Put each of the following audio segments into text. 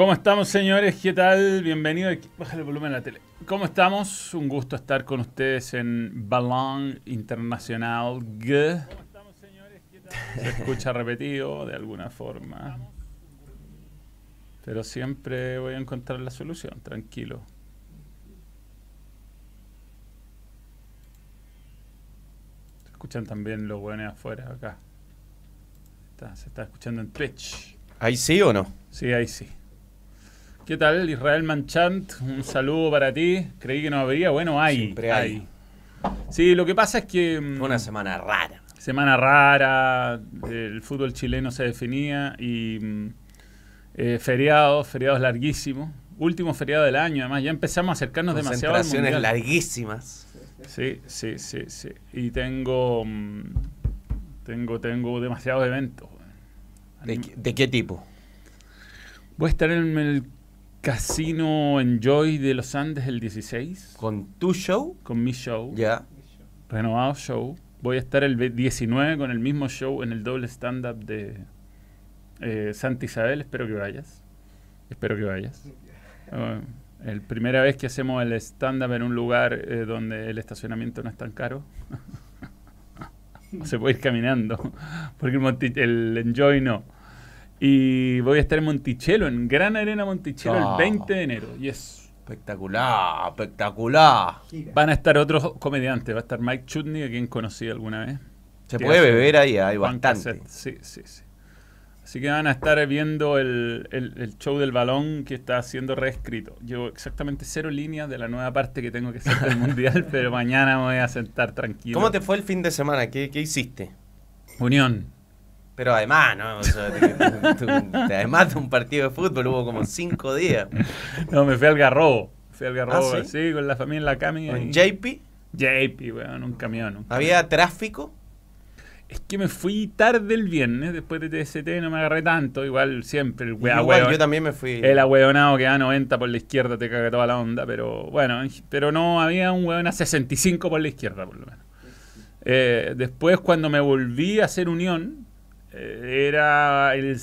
¿Cómo estamos, señores? ¿Qué tal? Bienvenido. Bájale el volumen a la tele. ¿Cómo estamos? Un gusto estar con ustedes en Balón Internacional G. Se escucha repetido de alguna forma. Pero siempre voy a encontrar la solución, tranquilo. Se escuchan también los buenos afuera acá. Está- se está escuchando en Twitch. ¿Ahí sí o no? Sí, ahí sí. ¿Qué tal, Israel Manchant? Un saludo para ti. Creí que no habría. Bueno, hay. Siempre hay. Sí, lo que pasa es que. mm, Fue una semana rara. Semana rara, el fútbol chileno se definía y mm, eh, feriados, feriados larguísimos. Último feriado del año, además, ya empezamos a acercarnos demasiado al mundial. larguísimas. Sí, sí, sí, sí. Y tengo, mm, tengo, tengo demasiados eventos. ¿De, qué- de qué tipo? Voy a estar en el Casino Enjoy de los Andes el 16 ¿Con tu show? con mi show, Ya. renovado show. Voy a estar el ve- 19 con el mismo show en el doble stand-up de eh, Santa Isabel. Espero que vayas. Espero que vayas. Uh, el primera vez que hacemos el stand-up en un lugar eh, donde el estacionamiento no es tan caro. Se puede ir caminando. Porque el, el Enjoy no. Y voy a estar en Monticello, en Gran Arena Monticello, Ah. el 20 de enero. Yes. Espectacular, espectacular. Van a estar otros comediantes. Va a estar Mike Chutney, a quien conocí alguna vez. Se puede hace- beber ahí, hay bastante. Cassette, Sí, sí, sí. Así que van a estar viendo el, el- el show del balón que está siendo reescrito. Llevo exactamente cero líneas de la nueva parte que tengo que hacer del mundial, pero mañana me voy a sentar tranquilo. ¿Cómo te fue el fin de semana? ¿Qué, qué hiciste? Unión. Pero además, ¿no? O sea, te- tú- tú- además de un partido de fútbol hubo como cinco días. No, me fui al Garrobo. Fui al Garrobo, ¿Ah, sí? sí? con la familia en la cami. ¿En ahí. JP? JP, weón, un camión. un ¿Había tráfico? Es que me fui tarde el viernes, después de TST no me agarré tanto, igual siempre el wea, Igual, yo también me fui. El ahueonado que va a 90 por la izquierda te caga toda la onda, pero bueno, pero no había un hueón a 65 por la izquierda, por lo menos. Eh, después, cuando me volví a hacer unión, era el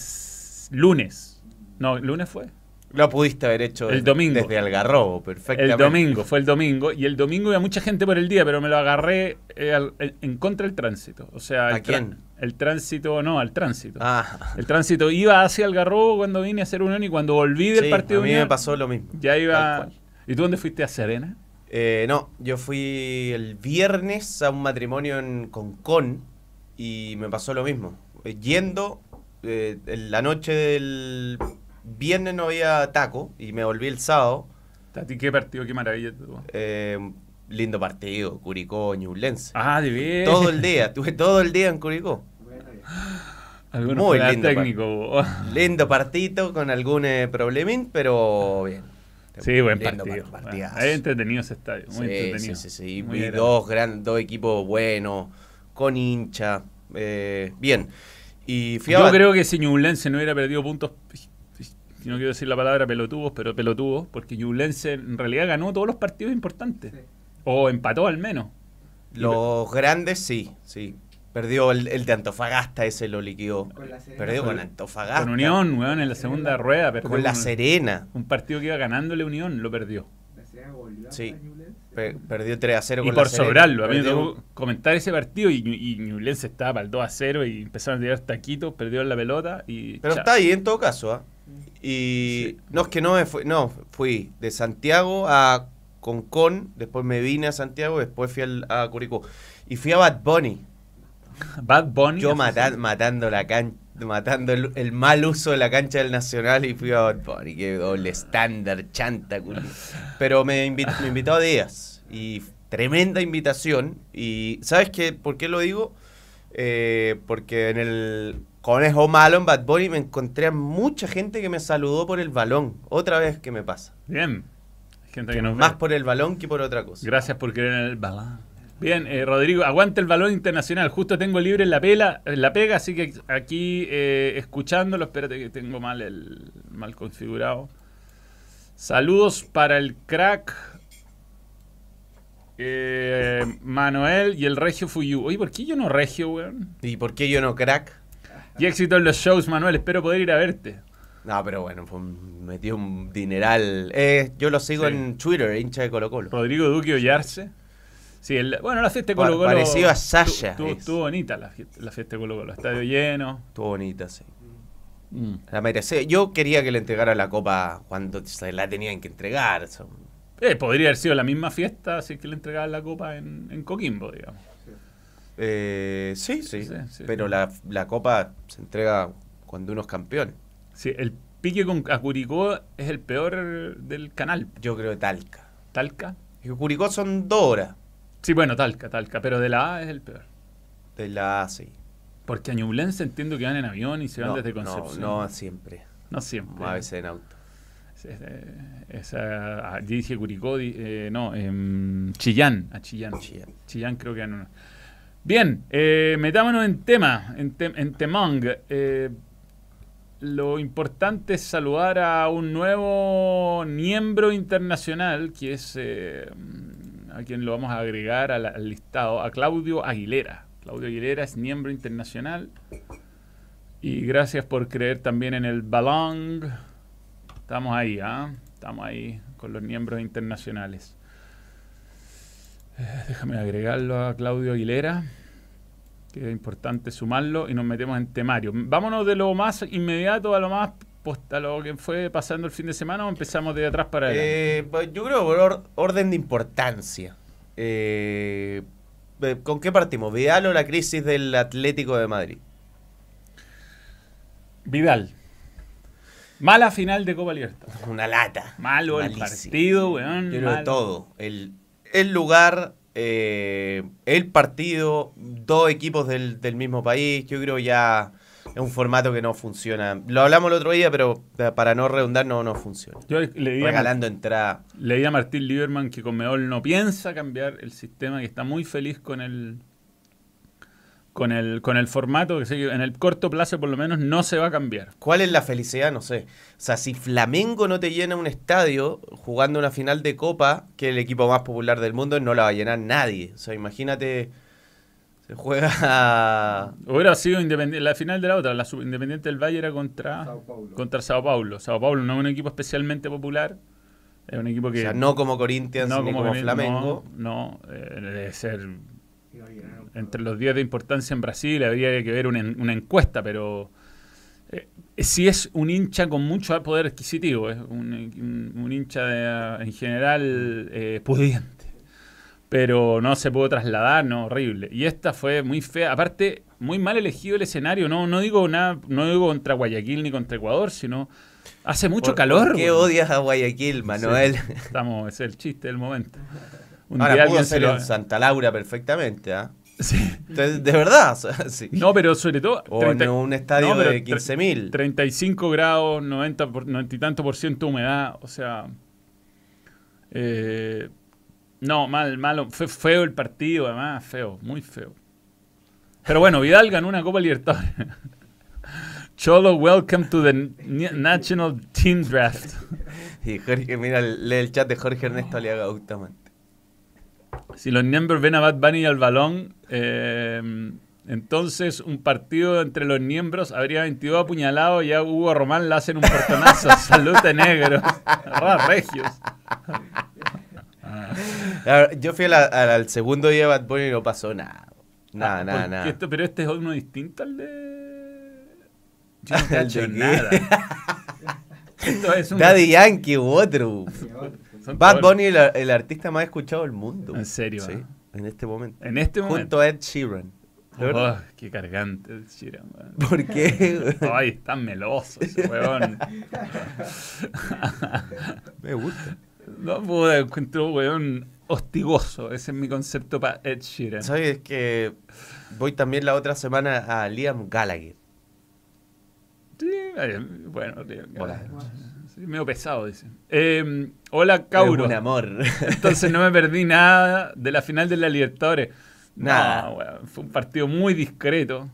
lunes. No, ¿el lunes fue? Lo pudiste haber hecho El desde- domingo. desde Algarrobo, El perfectamente. domingo, fue el domingo. Y el domingo había mucha gente por el día, pero me lo agarré eh, al- en, contra del tránsito. O sea, ¿A el, quién? el tránsito, no, al tránsito. Ah, El tránsito iba hacia Algarrobo cuando vine a hacer unión y cuando volví del sí, partido a mí Unión, me pasó lo mismo. ya iba. ¿Y tú dónde fuiste a Serena? Eh, no, yo fui el viernes a un matrimonio en Concón y me pasó lo mismo. Eh, Yendo, eh, en la noche del viernes no había taco y me volví el sábado. ¿A ti qué partido, qué maravilla? tú? Eh, lindo partido, Curicó, Ñublense. Ah, de bien. Todo el día, estuve todo el día en Curicó. Algunos muy lindo técnico. bo. Lindo partito con algún eh, problemín, pero bien. Sí, buen Lindo partido. par- Bueno, entretenido ese estadio. Muy Sí, entretenido. Sí, sí, sí. Muy Y dos, gran, dos equipos buenos, con hincha. Eh, bien. Y fui Yo creo que si Ñublense no hubiera perdido puntos, si no quiero decir la palabra pelotudos, pero pelotudos, porque Ñublense en realidad ganó todos los partidos importantes. O empató al menos. Los grandes, sí, sí. Perdió el, el de Antofagasta, ese lo liquidó. Con la Serena. Perdió con Antofagasta. Con Unión, weón, en la segunda rueda. perdió Con La Serena. Un partido que iba ganándole Unión, lo perdió. La Serena volvió a Sí. Pe- perdió 3 a 0 Y por La sobrarlo, a mí me tocó comentar ese partido y, y Ñublense estaba para el 2 a 0 y empezaron a tirar taquitos, perdió la pelota y. Pero está ahí en todo caso, ¿ah? Y Sí. no es que no me fui, no, fui de Santiago a Concón, después me vine a Santiago, después fui al- a Curicó. Y fui a Bad Bunny. Bad Bunny. Yo matando la can matando el, el mal uso de la cancha del Nacional y fui a Bad Bunny, que doble estándar, chanta, culi. Pero me, invi- me invitó a Díaz y tremenda invitación. Y ¿sabes qué? ¿Por qué lo digo? Eh, porque en el Conejo Malo en Bad Bunny me encontré a mucha gente que me saludó por el balón. Otra vez que me pasa. Bien. Hay gente que nos Más ve. por el balón que por otra cosa. Gracias por en el balón. Bien, eh, Rodrigo, aguanta el balón internacional. Justo tengo libre la, pela, en la pega, así que aquí eh, escuchándolo, espérate que tengo mal el mal configurado. Saludos para el crack eh, Manuel y el Regio Fuyu. Oye, ¿por qué yo no Regio, weón? ¿Y por qué yo no crack? Y éxito en los shows, Manuel. Espero poder ir a verte. No, pero bueno, metió un dineral. Eh, yo lo sigo Sí. en Twitter, hincha de Colo Colo. Rodrigo Duque Ollarse. Sí, el- bueno, la fiesta de Colo Colo. parecido a Sasha Estuvo, es. estuvo bonita la fiesta, la fiesta de Colo Colo. Estadio lleno. Estuvo bonita, sí. Mm. La merecía. Yo quería que le entregara la copa cuando se la tenían que entregar. Eh, podría haber sido la misma fiesta si es que le entregaban la copa en, en Coquimbo, digamos. Eh, sí, sí, Sí, sí. Pero la, la copa se entrega cuando uno es campeón. Sí, el pique con a Curicó es el peor del canal. Yo creo que Talca. Talca. Y Curicó son dos horas Sí, bueno, Talca, Talca, pero de la A es el peor. de la A, sí. Porque a Ñublense entiendo que van en avión y se van No, desde no, Concepción. no siempre. No siempre. A veces en auto. Es- es- Esa, ah, yo dije Curicó, eh, no, em, Chillán, a Chillán. Chillán. Chillán creo que no. Bien, eh, metámonos en tema, en, tem- en temong. Eh, lo importante es saludar a un nuevo miembro internacional, que es eh, a quien lo vamos a agregar al, listado, a Claudio Aguilera. Claudio Aguilera es miembro internacional. Y gracias por creer también en el balón. Estamos ahí, ¿ah? Estamos ahí con los miembros internacionales. Eh, déjame agregarlo a Claudio Aguilera, que es importante sumarlo y nos metemos en temario. Vámonos de lo más inmediato a lo más post- a lo que fue pasando el fin de semana o empezamos de atrás para adelante. Eh, pues yo creo por or- orden de importancia. Eh, eh, ¿Con qué partimos? ¿Vidal o la crisis del Atlético de Madrid? Vidal. Mala final de Copa Libertadores. Una lata. Malo el partido, weón. Yo creo todo. El, el lugar, eh, el partido, dos equipos del, del mismo país. Yo creo ya es un formato que no funciona. Lo hablamos el otro día, pero para no redundar, no, no funciona. Yo leí Regalando entrada. leí a Martín Lieberman que Conmebol no piensa cambiar el sistema, que está muy feliz con el con el con el formato, que en el corto plazo por lo menos no se va a cambiar. ¿Cuál es la felicidad? No sé. O sea, si Flamengo no te llena un estadio jugando una final de Copa, que es el equipo más popular del mundo, no la va a llenar nadie. O sea, imagínate, se juega... Hubiera sido independiente, la final de la otra, la sub- Independiente del Valle era contra Sao Paulo. contra Sao Paulo. Sao Paulo no es un equipo especialmente popular, es un equipo O que sea, no como Corinthians ni como, Flamengo. No, no, eh, debe ser entre los 10 de importancia en Brasil, habría que ver una, en- una encuesta, pero eh, sí es un hincha con mucho poder adquisitivo, es un, un- un hincha de, en general eh, pudiente, pero no se pudo trasladar, no, horrible. Y esta fue muy fea, aparte, muy mal elegido el escenario, no, no digo nada, no digo contra Guayaquil ni contra Ecuador, sino hace mucho ¿Por- calor. ¿Por qué odias a Guayaquil, Manuel? Sí, estamos, es el chiste del momento. Un Ahora día pudo ser lo- en Santa Laura perfectamente, ¿ah? Sí. Entonces, de verdad, sí. No, pero sobre todo. O 30 en un estadio no, de tre- 15.000. 35 grados, 90, por, 90 y tanto por ciento humedad, o sea. eh, no, mal, malo. Fue feo el partido, además, feo, muy feo. Pero bueno, Vidal ganó una Copa Libertadores. Cholo, welcome to the National Team Draft. Y Jorge, mira, lee el chat de Jorge Ernesto Aliaga Bustamante. Si los miembros ven a Bad Bunny y al balón, eh, entonces un partido entre los miembros habría 22 apuñalados y a Hugo Román le hacen un portonazo. Salute negro. Ra, regios. A ver, Yo fui a la- a- al segundo día de Bad Bunny y no pasó nada. Nada, Ah, nada, nada. esto- pero este es uno distinto al de... Yo no ¿El cacho de qué? nada. Esto es un... Daddy Yankee u otro. Bad Bunny el, el artista más escuchado del mundo. ¿En serio, Sí, en este momento. En este momento. Junto a Ed Sheeran. Oh, qué cargante el Sheeran. ¿Por qué? Ay, está meloso ese weón. Me gusta. No puedo encuentro un weón hostigoso. Ese es mi concepto para Ed Sheeran. ¿Sabes que voy también la otra semana a Liam Gallagher? Sí, bueno, Hola. sí, medio pesado, dice. Eh, hola, Cauro. Es un amor. Entonces no me perdí nada de la final de la Libertadores. Nada. No, weón, fue un partido muy discreto.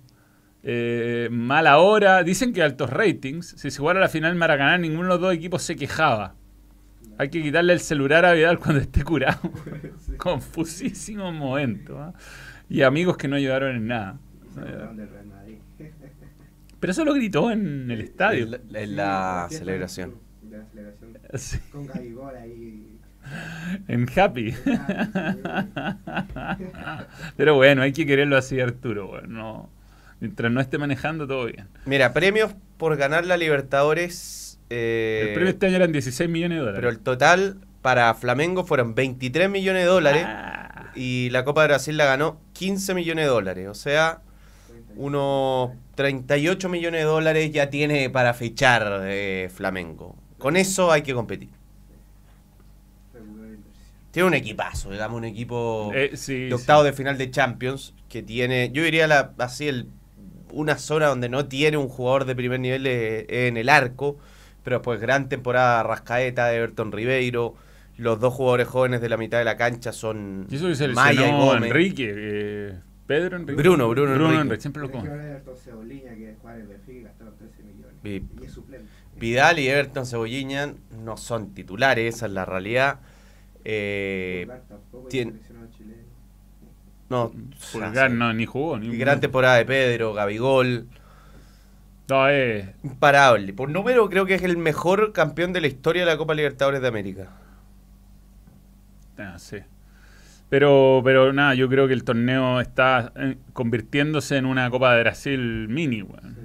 Eh, mala hora. Dicen que altos ratings. Si se jugara la final en Maracaná, ninguno de los dos equipos se quejaba. Hay que quitarle el celular a Vidal cuando esté curado. Confusísimo momento. ¿ah? Y amigos que no ayudaron en nada. Madrid. Pero eso lo gritó en el estadio. En la, en la Sí, celebración. De la celebración. Sí. Con Gabigol ahí. En Happy. Pero bueno, hay que quererlo así, Arturo. bueno, no- mientras no esté manejando, todo bien. Mira, premios por ganar la Libertadores. Eh, el premio este año eran 16 millones de dólares. pero el total para Flamengo fueron 23 millones de dólares. Ah, Y la Copa de Brasil la ganó 15 millones de dólares. O sea, unos 38 millones de dólares ya tiene para fichar eh, Flamengo. Con eso hay que competir. Tiene un equipazo, digamos, un equipo eh, sí, de octavo de final de Champions que tiene, yo diría la, así el, una zona donde no tiene un jugador de primer nivel eh, en el arco, pero pues gran temporada Rascaeta, de Everton Ribeiro, los dos jugadores jóvenes de la mitad de la cancha son. Y eso que Maya y Gómez. Enrique. eh, Pedro Enrique. Bruno, Bruno Enrique. siempre lo Pero es que como. ahora Everton Ceboliña, que juega en el Benfica, y gastaron 13 millones. Y- Y es suplente. Vidal y Everton Cebolliña no son titulares, esa es la realidad. Eh, tiene- seleccionado chileno. no, Pulgar sí. no, ni jugó. Ni gran temporada de Pedro, Gabigol. No, eh, Imparable. Por número, creo que es el mejor campeón de la historia de la Copa Libertadores de América. Ah, sí. Pero, pero nada, yo creo que el torneo está eh, convirtiéndose en una Copa de Brasil mini, weón.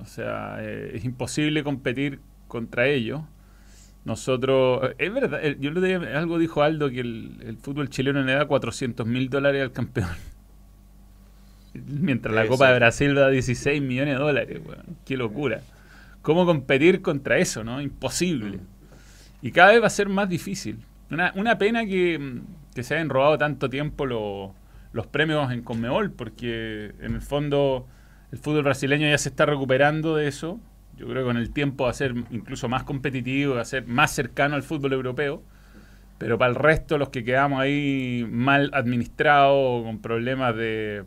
O sea, eh, es imposible competir contra ellos. Nosotros, es verdad, yo le dije, algo dijo Aldo que el, el fútbol chileno le da 400 mil dólares al campeón. Mientras la Copa de. Brasil da 16 millones de dólares, weón. Qué locura. ¿Cómo competir contra eso, no? Imposible. Y cada vez va a ser más difícil. Una, una pena que, mm, que se hayan robado tanto tiempo lo- los premios en Conmebol, porque en el fondo el fútbol brasileño ya se está recuperando de eso. Yo creo que con el tiempo va a ser incluso más competitivo, va a ser más cercano al fútbol europeo. Pero para el resto, los que quedamos ahí mal administrados con problemas de,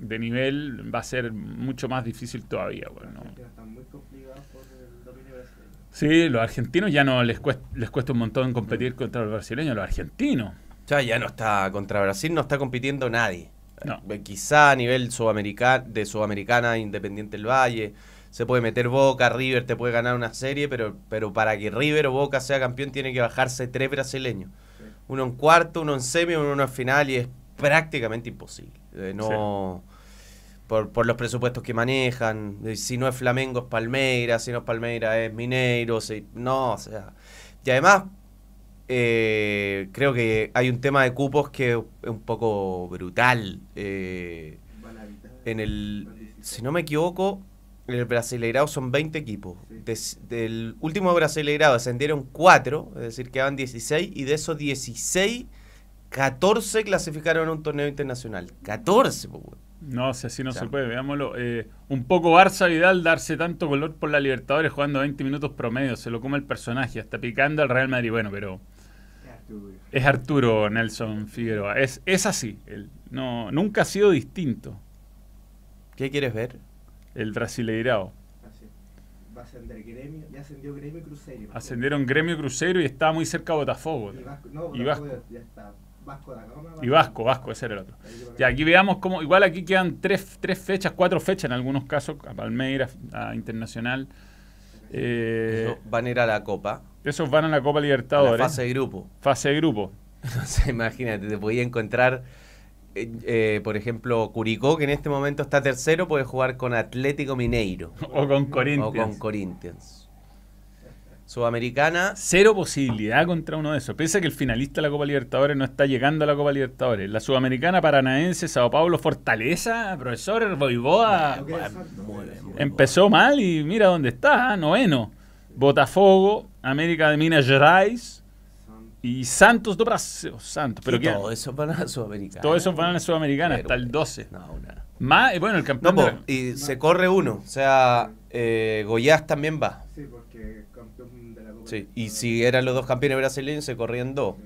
de nivel, va a ser mucho más difícil todavía. están muy complicados por el dominio brasileño. Sí, los argentinos ya no les cuesta, les cuesta un montón competir contra los brasileños, los argentinos. Ya, ya no está contra Brasil, no está compitiendo nadie. No. Eh, Quizá a nivel sudamericana, de Sudamericana, Independiente del Valle, se puede meter Boca, River te puede ganar una serie, pero, pero para que River o Boca sea campeón tiene que bajarse tres brasileños. Uno en cuarto, uno en semi, uno en final y es prácticamente imposible. Eh, no por, por los presupuestos que manejan, eh, si no es Flamengo es Palmeiras, si no es Palmeiras es Mineiro, si- no, o sea. Y además, eh, creo que hay un tema de cupos que es un poco brutal. eh, en el, Son 16. si no me equivoco, en el Brasileirao son 20 equipos. Des- del último Brasileirao descendieron 4, es decir, quedaban 16, y de esos 16, 14 clasificaron a un torneo internacional. 14, pues. No, si así no O sea, se puede, veámoslo. Eh, un poco Barça Vidal darse tanto color por la Libertadores jugando 20 minutos promedio, se lo come el personaje, hasta picando al Real Madrid. Bueno, pero Es Arturo. Nelson Figueroa, es, es así, él, no, nunca ha sido distinto ¿Qué quieres ver? el Brasileirao. Va a ascender gremio. Ya ascendió gremio y cruceiro. Ascendieron Gremio Cruzeiro y estaba muy cerca de Botafogo. Y Vasco. No, Y Vasco Vasco. ya está. Vasco da Gama. Y Vasco, Vasco, ese era el otro. Ya, aquí veamos cómo, igual aquí quedan tres, tres fechas, cuatro fechas en algunos casos, a Palmeiras, a Internacional. Eh, van a ir a la Copa, esos van a la Copa la Libertadores. fase de grupo. fase de grupo. O sea, imagínate, te podía encontrar, eh, eh, por ejemplo, Curicó, que en este momento está tercero, puede jugar con Atlético Mineiro O con o Corinthians. con Corinthians. Sudamericana, Cero posibilidad contra uno de esos. Piensa que el finalista de la Copa Libertadores no está llegando a la Copa Libertadores. La Sudamericana, Paranaense, Sao Paulo, Fortaleza, profesor bien. Empezó mal y mira dónde está, noveno. Botafogo, América de Minas Gerais y Santos do Brasil. Santos, pero todo eso para la Sudamericana. Todo eso van a la Sudamericana Pero- hasta el 12. No, una- Más, eh, bueno, el No, campeón. po, de la- y se corre uno, o sea, eh, Goiás también va. Sí, porque campeón de la Copa. Sí, y si eran los dos campeones brasileños, se corrían dos.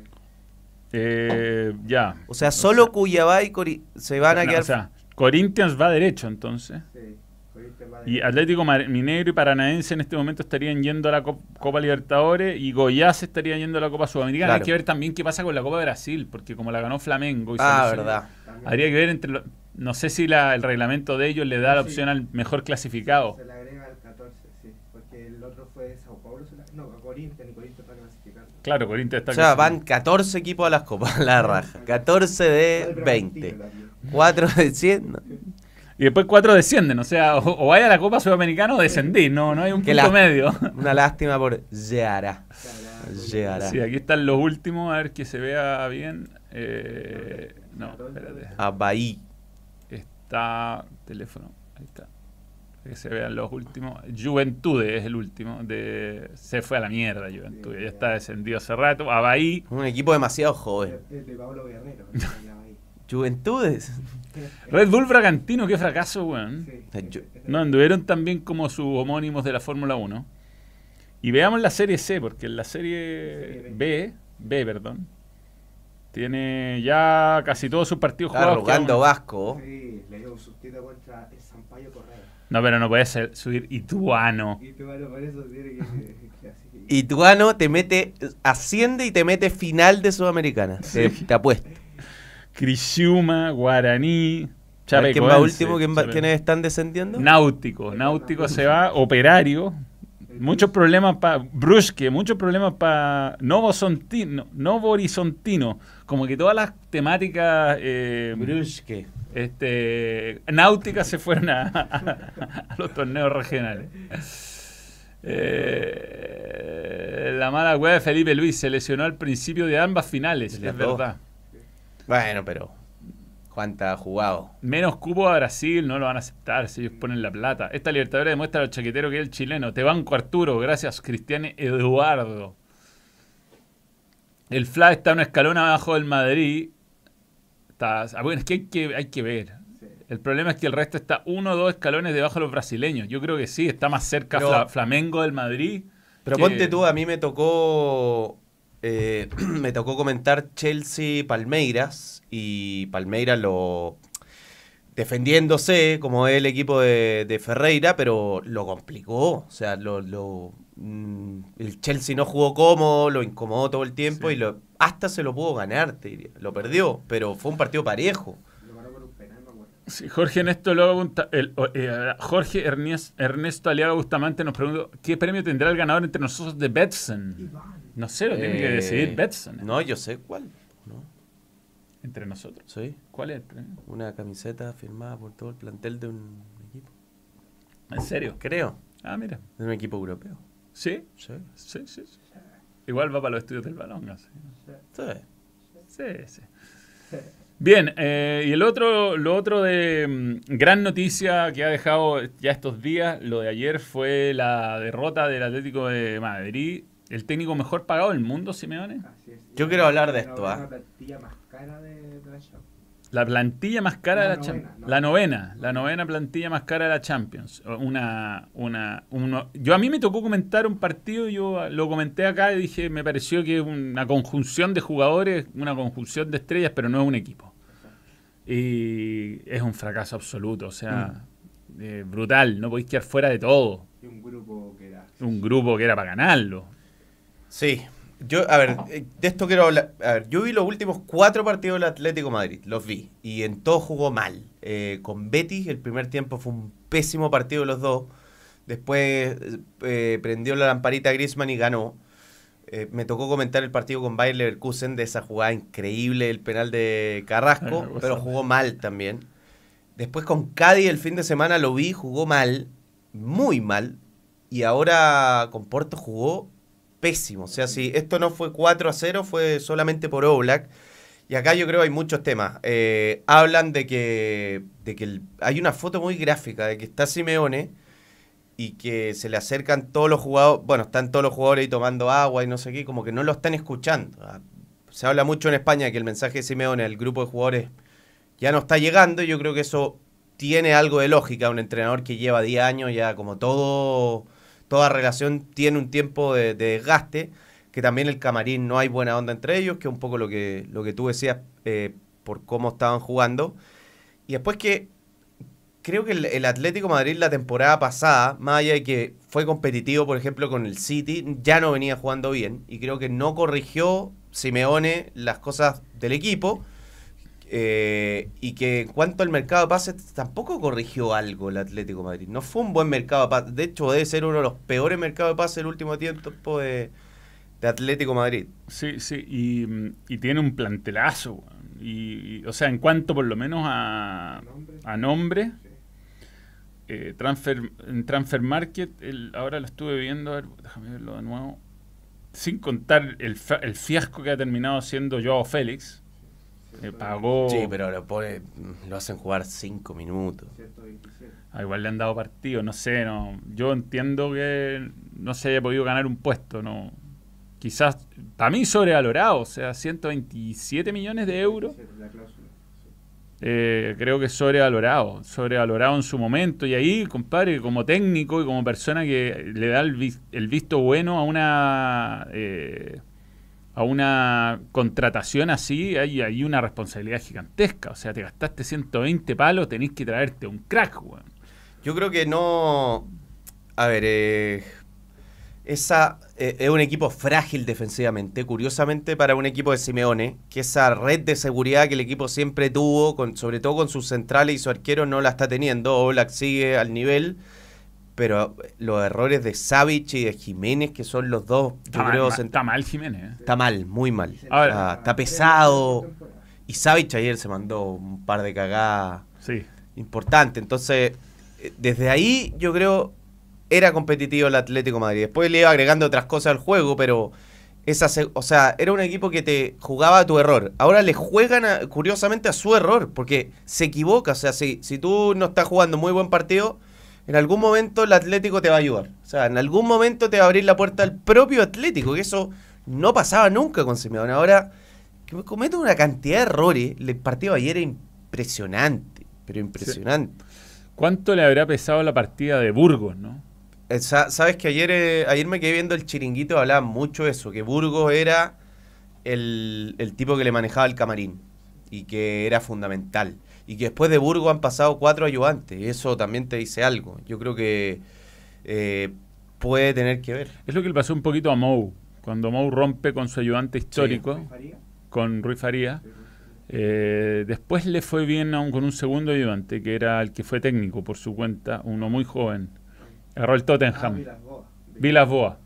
eh, ya. O sea, solo Cuyabá y Cori se van a No, quedar. o sea, Corinthians va derecho entonces. Sí, Corinthians va de- Y Atlético Mineiro y Paranaense en este momento estarían yendo a la Cop- Copa Libertadores y Goiás estaría yendo a la Copa Sudamericana. Claro. Hay que ver también qué pasa con la Copa de Brasil, porque como la ganó Flamengo y se ah, verdad. Habría que ver entre los- no sé si la- el reglamento de ellos le da la Sí. opción al mejor clasificado. Se Claro, Corinthians está O sea, van 14 equipos a las copas, la raja. 14 de 20. 4 de 100. no. Y después cuatro descienden, o sea, o, o vaya a la Copa Sudamericana o descendí, no, no hay un Qué punto medio. Una lástima por Yeara. Yeara. Sí, aquí están los últimos, a ver que se vea bien. Eh, no, espérate. Abaí. Está teléfono, ahí está. Que se vean los últimos. Juventude es el último. De, se fue a la mierda Juventude. Ya está descendido hace rato. Abaí. Un equipo demasiado joven. De, de Pablo Guerrero. Juventudes. Red Bull Bragantino, qué fracaso, weón. Sí. Eh, No anduvieron tan bien como sus homónimos de la Fórmula 1. Y veamos la serie C, porque en la serie Serie B, B, perdón, tiene ya casi todos sus partidos Está jugados. Vasco. Sí, le dio un sustito contra el Sampaio Correa. No, pero no puede ser subir Ituano. Bueno, por eso tiene que. que así. Y Tuano te mete, asciende y te mete final de Sudamericana. Te, te apuesto. Criciúma, Guaraní, A ver, ¿Quién va Chapecoense, último? ¿Quién va- Chape- ¿Quiénes están descendiendo? Náutico, Náutico se va, Operario, muchos problemas para Brusque, muchos problemas para Novo Horizontino, como que todas las temáticas eh, Brusque. este, náuticas se fueron a, a los torneos regionales. Eh, la mala hueá de Felipe Luis se lesionó al principio de ambas finales, es verdad. Bueno, pero. ¿Cuánta ha jugado? Menos cupo a Brasil, no lo van a aceptar si ellos ponen la plata. Esta Libertadores demuestra lo chaquetero que es el chileno. Te banco Arturo, gracias Cristian Eduardo. El Fla está un escalón abajo del Madrid. Está, ah, bueno, es que hay que, hay que ver. Sí. El problema es que el resto está uno o dos escalones debajo de los brasileños. Yo creo que sí, está más cerca Pero- Flamengo del Madrid. Pero que- ponte tú, a mí me tocó. Eh, me tocó comentar Chelsea Palmeiras. Y Palmeiras lo. defendiéndose, como es el equipo de, de Ferreira, pero lo complicó. O sea, lo, lo, mm, el Chelsea no jugó cómodo, lo incomodó todo el tiempo Sí. y lo, hasta se lo pudo ganar, te diría. Lo perdió, pero fue un partido parejo. Lo ganó por un penal, me acuerdo. Sí, Jorge Ernesto Bunta- el- eh, Jorge Ernies- Ernesto Aliaga Bustamante nos preguntó ¿qué premio tendrá el ganador entre nosotros de Betson? Iván. No sé, lo tiene que Eh, decidir Betson. No, yo sé cuál. ¿no? Entre nosotros. Sí, ¿Cuál es el premio? una camiseta firmada por todo el plantel de un equipo. ¿En serio? Creo, Ah, mira. de un equipo europeo. ¿Sí? Sí. Sí, sí, sí. Igual va para los estudios del balón. así. Sí. Sí, sí. Bien, eh, y el otro, lo otro de mm, gran noticia que ha dejado ya estos días, lo de ayer fue la derrota del Atlético de Madrid, el técnico mejor pagado del mundo, Simeone. Así es. Yo quiero hablar de La esto, ah. plantilla más cara de, de la Champions. La plantilla más cara La de la Champions. La novena, la novena plantilla más cara de la Champions. Una, una, uno- yo a mí me tocó comentar un partido, yo lo comenté acá y dije, me pareció que es una conjunción de jugadores, una conjunción de estrellas, pero no es un equipo. Y es un fracaso absoluto, o sea, eh, brutal, no podéis quedar fuera de todo. Y un grupo que era. Un grupo que era para ganarlo. Sí. Yo, a ver, eh, de esto quiero hablar. A ver, yo vi los últimos cuatro partidos del Atlético de Madrid, los vi, y en todos jugó mal. Eh, con Betis, el primer tiempo fue un pésimo partido de los dos. Después eh, prendió la lamparita Griezmann y ganó. Eh, me tocó comentar el partido con Bayer Leverkusen de esa jugada increíble, el penal de Carrasco, pero jugó mal también. Después con Cádiz el fin de semana lo vi, jugó mal, muy mal. Y ahora con Porto jugó pésimo. O sea, si esto no fue 4 a 0, fue solamente por Oblak. Y acá yo creo hay muchos temas. Eh, hablan de que, de que hay una foto muy gráfica de que está Simeone y que se le acercan todos los jugadores, bueno, están todos los jugadores ahí tomando agua y no sé qué, como que no lo están escuchando. Ah, Se habla mucho en España que el mensaje de Simeone al grupo de jugadores ya no está llegando y yo creo que eso tiene algo de lógica. Un entrenador que lleva 10 años ya como todo, toda relación tiene un tiempo de, de desgaste, que también el camarín no hay buena onda entre ellos, que es un poco lo que, lo que tú decías eh, por cómo estaban jugando. Y después que creo que el, el Atlético Madrid la temporada pasada, más allá de que fue competitivo, por ejemplo, con el City, ya no venía jugando bien. Y creo que no corrigió Simeone las cosas del equipo. Eh, y que en cuanto al mercado de pases, tampoco corrigió algo el Atlético Madrid. No fue un buen mercado de pases. De hecho, debe ser uno de los peores mercados de pases del último tiempo de, Atlético Madrid. Sí, sí, y, tiene un plantelazo. Y, o sea, en cuanto por lo menos a, a nombre, eh, transfer, en Transfer Market, ahora lo estuve viendo, a ver, déjame verlo de nuevo, sin contar el, el fiasco que ha terminado siendo Joao Félix, Sí, eh, pagó, Sí, pero lo, pone, lo hacen jugar cinco minutos. 127. ah, igual le han dado partido, no sé, no, yo entiendo que no se haya podido ganar un puesto, no, quizás, para mí sobrevalorado, o sea, 127 millones de euros. Eh, creo que sobrevalorado, sobrevalorado en su momento. Y ahí, compadre, como técnico y como persona que le da el visto bueno a una eh, a una contratación así, hay, hay una responsabilidad gigantesca. O sea, te gastaste 120 palos, tenés que traerte un crack, weón. Yo creo que no. A ver, eh, esa eh, es un equipo frágil defensivamente. Curiosamente, para un equipo de Simeone, que esa red de seguridad que el equipo siempre tuvo, con, sobre todo con sus centrales y su arquero, no la está teniendo. Oblak sigue al nivel. Pero los errores de Savic y de Jiménez, que son los dos, yo Está, creo, mal, está mal Jiménez. ¿eh? está mal, muy mal. Ahora- Ah, está pesado. Y Savic ayer se mandó un par de cagadas Sí. importante. Entonces, eh, desde ahí yo creo era competitivo el Atlético de Madrid. Después le iba agregando otras cosas al juego, pero esa se- o sea, era un equipo que te jugaba a tu error. Ahora le juegan a- curiosamente a su error, porque se equivoca. O sea, si, si tú no estás jugando muy buen partido, en algún momento el Atlético te va a ayudar. O sea, en algún momento te va a abrir la puerta al propio Atlético, que eso no pasaba nunca con Simeone. Ahora, que me comete una cantidad de errores. El partido de ayer era impresionante, pero impresionante. ¿Cuánto le habrá pesado la partida de Burgos, no? Eh, sa- Sabes que ayer, eh, ayer me quedé viendo el chiringuito y hablaban mucho de eso, que Burgos era el, el tipo que le manejaba el camarín y que era fundamental. Y que después de Burgos han pasado cuatro ayudantes, y eso también te dice algo. Yo creo que eh, puede tener que ver. Es lo que le pasó un poquito a Mou. Cuando Mou rompe con su ayudante histórico, Faría. con Rui Faría, eh, después le fue bien aún con un segundo ayudante, que era el que fue técnico por su cuenta, uno muy joven. Agarró el Ah, Tottenham, Vilas Boas. Vilas Boa.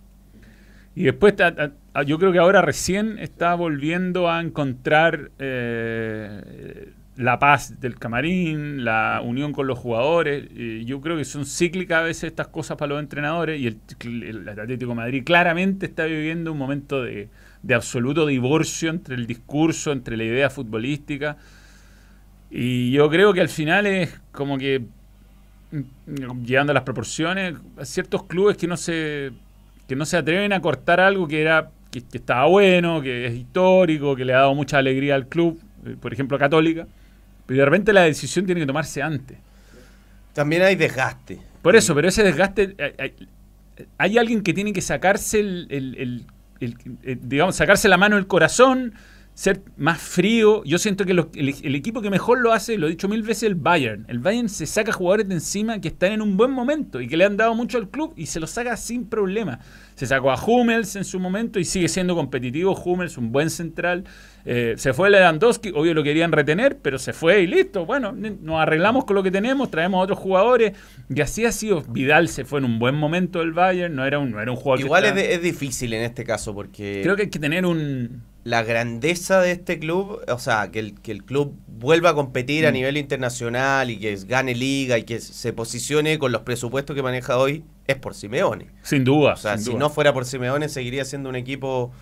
Y después, ta- ta- ta- yo creo que ahora recién está volviendo a encontrar eh, la paz del camarín, la unión con los jugadores. Yo creo que son cíclicas a veces estas cosas para los entrenadores y el, Atlético Madrid claramente está viviendo un momento de, de absoluto divorcio entre el discurso, entre la idea futbolística. Y yo creo que al final es como que mm, llevando las proporciones, a ciertos clubes que no se que no se atreven a cortar algo que era que, que estaba bueno, que es histórico, que le ha dado mucha alegría al club, eh, por ejemplo Católica, pero de repente la decisión tiene que tomarse antes. También hay desgaste. Por eso, pero ese desgaste, hay, alguien que tiene que sacarse el, el- el- el- digamos, sacarse la mano del corazón, ser más frío. Yo siento que los- el, el equipo que mejor lo hace, lo he dicho mil veces, el Bayern. El Bayern se saca jugadores de encima que están en un buen momento y que le han dado mucho al club y se los saca sin problema. Se sacó a Hummels en su momento y sigue siendo competitivo. Hummels, un buen central. Eh, se fue Lewandowski, obvio lo querían retener, pero se fue y listo. Bueno, nos arreglamos con lo que tenemos, traemos a otros jugadores. Y así ha sido. Vidal se fue en un buen momento del Bayern, no era un, no era un jugador que Igual es, estaba- es difícil en este caso porque... Creo que hay que tener un... la grandeza de este club, o sea, que el, que el club vuelva a competir a Mm. nivel internacional y que gane liga y que se posicione con los presupuestos que maneja hoy, es por Simeone. Sin duda. O sea, si duda. no fuera por Simeone, seguiría siendo un equipo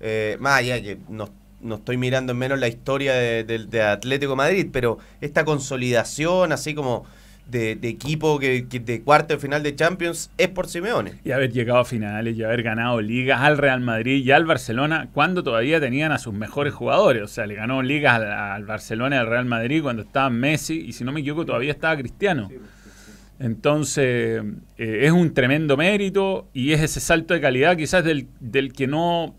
eh, más allá que no, no estoy mirando en menos la historia de, de- de Atlético Madrid, pero esta consolidación, así como de, de equipo que, que de cuarto de final de Champions, es por Simeone. Y haber llegado a finales y haber ganado ligas al Real Madrid y al Barcelona cuando todavía tenían a sus mejores jugadores. O sea, le ganó ligas al, al Barcelona y al Real Madrid cuando estaba Messi y si no me equivoco todavía estaba Cristiano. Entonces, eh, es un tremendo mérito y es ese salto de calidad quizás del, del que no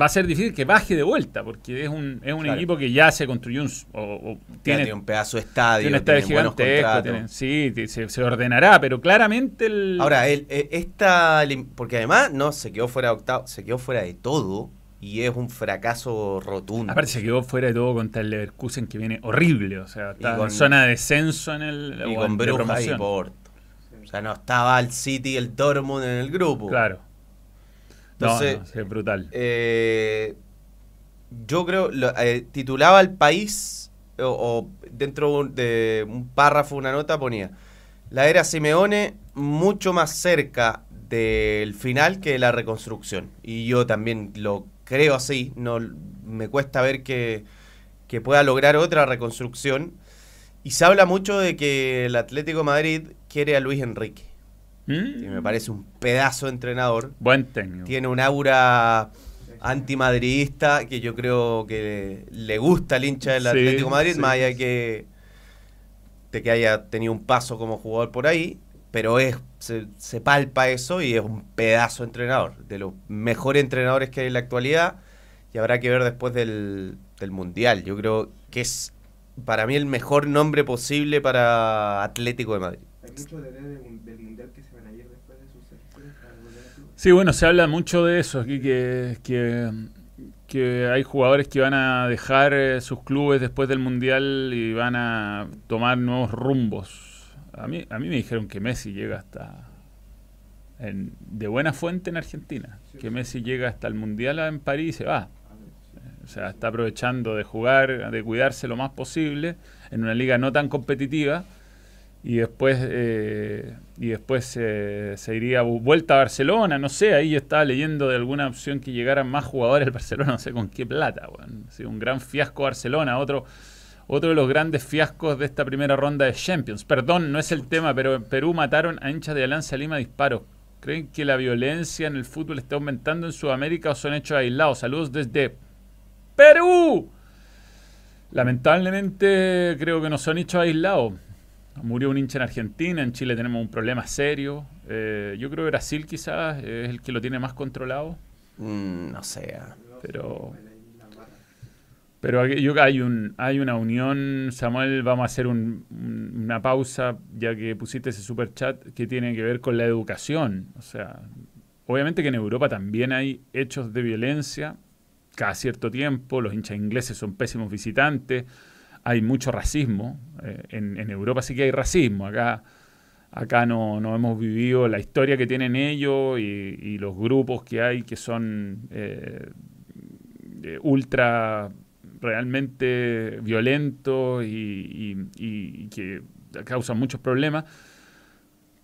va a ser difícil que baje de vuelta, porque es un, es un Claro. equipo que ya se construyó un, s- o, o Tiene, tiene, un pedazo de estadio, tiene un estadio gigantesco, tiene- sí, se, se ordenará, pero claramente el... Ahora, él, eh, esta, porque además no se quedó fuera de octavo, se quedó fuera de todo y es un fracaso rotundo. Aparte se quedó fuera de todo contra el Leverkusen que viene horrible, o sea, está con- en zona de descenso en el y con Brujas y. Porto. O sea, no estaba el City y el Dortmund en el grupo. Claro. Entonces, no, sí, es brutal. Eh, yo creo, lo- eh, titulaba al país, o, o dentro de un párrafo, una nota, ponía, la era Simeone mucho más cerca del final que de la reconstrucción. Y yo también lo creo así, no me cuesta ver que, que pueda lograr otra reconstrucción. Y se habla mucho de que el Atlético de Madrid quiere a Luis Enrique, ¿Mm? que me parece un pedazo de entrenador. Buen técnico. Tiene un aura antimadridista que yo creo que le gusta al hincha del Sí, Atlético de Madrid, sí. más allá que, de que haya tenido un paso como jugador por ahí, pero es se, se palpa eso y es un pedazo de entrenador, de los mejores entrenadores que hay en la actualidad y habrá que ver después del, del Mundial. Yo creo que es para mí el mejor nombre posible para Atlético de Madrid. Hay muchos de del mundial que se van a ir después de sus selecciones para volver al club. Sí, bueno, se habla mucho de eso aquí, que, que, que hay jugadores que van a dejar eh, sus clubes después del Mundial y van a tomar nuevos rumbos. A mí, a mí me dijeron que Messi llega hasta... en- de buena fuente en Argentina. Que Messi llega hasta el Mundial en París y se va. O sea, está aprovechando de jugar, de cuidarse lo más posible en una liga no tan competitiva y después eh, y después eh, se iría vu- vuelta a Barcelona, no sé, ahí yo estaba leyendo de alguna opción que llegaran más jugadores al Barcelona, no sé con qué plata. Sí, un gran fiasco Barcelona, otro otro de los grandes fiascos de esta primera ronda de Champions. Perdón, no es el tema, pero en Perú mataron a hinchas de Alianza Lima disparos. ¿Creen que la violencia en el fútbol está aumentando en Sudamérica o son hechos aislados? Saludos desde Perú. Lamentablemente creo que no son hechos aislados. Murió un hincha en Argentina, en Chile tenemos un problema serio. Eh, yo creo que Brasil quizás es el que lo tiene más controlado. Mm, no sé. Pero-. Pero aquí- yo, hay, un, hay una unión, Samuel, vamos a hacer un- una pausa, ya que pusiste ese super chat que tiene que ver con la educación. O sea, obviamente que en Europa también hay hechos de violencia cada cierto tiempo, los hinchas ingleses son pésimos visitantes, hay mucho racismo, eh, en, Europa sí que hay racismo, acá, acá no, hemos vivido la historia que tienen ellos y, los grupos que hay que son eh, eh, ultra realmente violentos y que causan muchos problemas.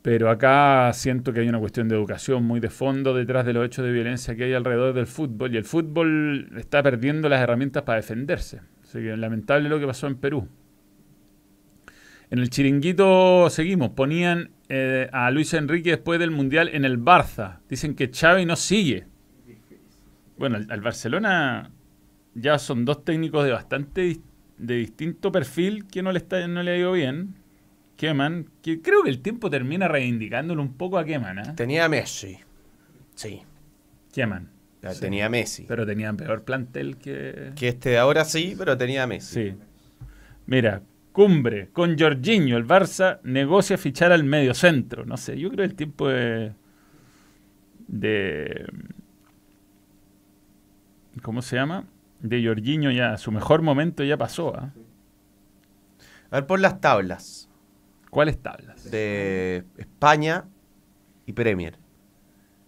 Pero acá siento que hay una cuestión de educación muy de fondo detrás de los hechos de violencia que hay alrededor del fútbol. Y el fútbol está perdiendo las herramientas para defenderse. Así que lamentable lo que pasó en Perú. En el chiringuito seguimos. Ponían eh, a Luis Enrique después del Mundial en el Barça. Dicen que Xavi no sigue. Bueno, al, Barcelona ya son dos técnicos de bastante de distinto perfil que no le está no le ha ido bien. Keman, que creo que el tiempo termina reivindicándolo un poco a Keman, ¿eh? Tenía Messi. Sí. Keman. Sí. Tenía Messi. Pero tenían peor plantel que... Que este de ahora sí, pero tenía Messi. Sí. Mira, cumbre con Jorginho, el Barça negocia fichar al medio centro. No sé, yo creo el tiempo de... de ¿Cómo se llama? De Jorginho ya, su mejor momento ya pasó. ¿ah? A ver, por las tablas ¿Cuáles tablas? de España y Premier.